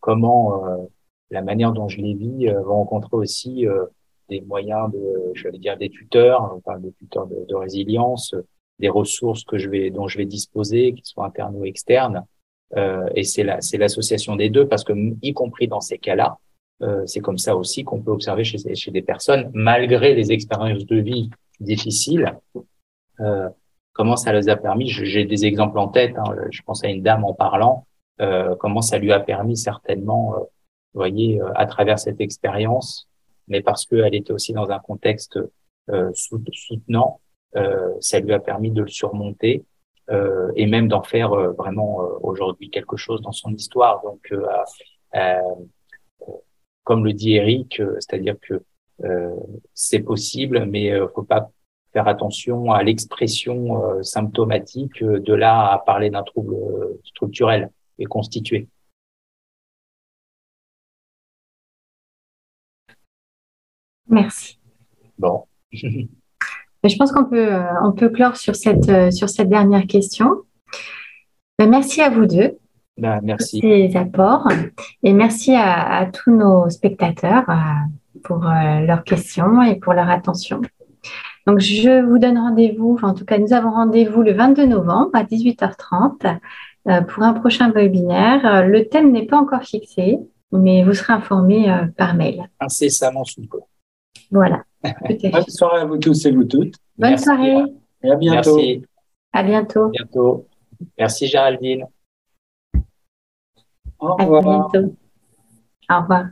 comment la manière dont je les vis va rencontrer aussi des moyens de, je vais dire, des tuteurs, enfin des tuteurs de, résilience, des ressources que je vais, dont je vais disposer, qu'ils soient internes ou externes. Euh, et c'est la, c'est l'association des deux parce que, y compris dans ces cas-là, euh, c'est comme ça aussi qu'on peut observer chez, chez des personnes, malgré les expériences de vie difficiles, euh, comment ça les a permis. J'ai des exemples en tête. Hein, je pense à une dame en parlant, comment ça lui a permis certainement, voyez, à travers cette expérience, mais parce qu'elle était aussi dans un contexte soutenant, ça lui a permis de le surmonter euh, et même d'en faire euh, vraiment euh, aujourd'hui quelque chose dans son histoire. Donc, comme le dit Eric, c'est-à-dire que c'est possible, mais faut pas faire attention à l'expression symptomatique de là à parler d'un trouble structurel et constitué. Merci. Bon. Je pense qu'on peut, euh, on peut clore sur cette, euh, sur cette dernière question. Ben, merci à vous deux. Ben, merci. Pour ces apports. Et merci à, tous nos spectateurs euh, pour leurs questions et pour leur attention. Donc, je vous donne rendez-vous, en tout cas, nous avons rendez-vous le 22 novembre à 18h30 pour un prochain webinaire. Le thème n'est pas encore fixé, mais vous serez informé par mail. Incessamment sous peu. Voilà. Bonne soirée à vous tous et vous toutes. Bonne soirée. Et à bientôt. Merci. À bientôt. bientôt. Merci Géraldine. Au revoir. À bientôt. Au revoir.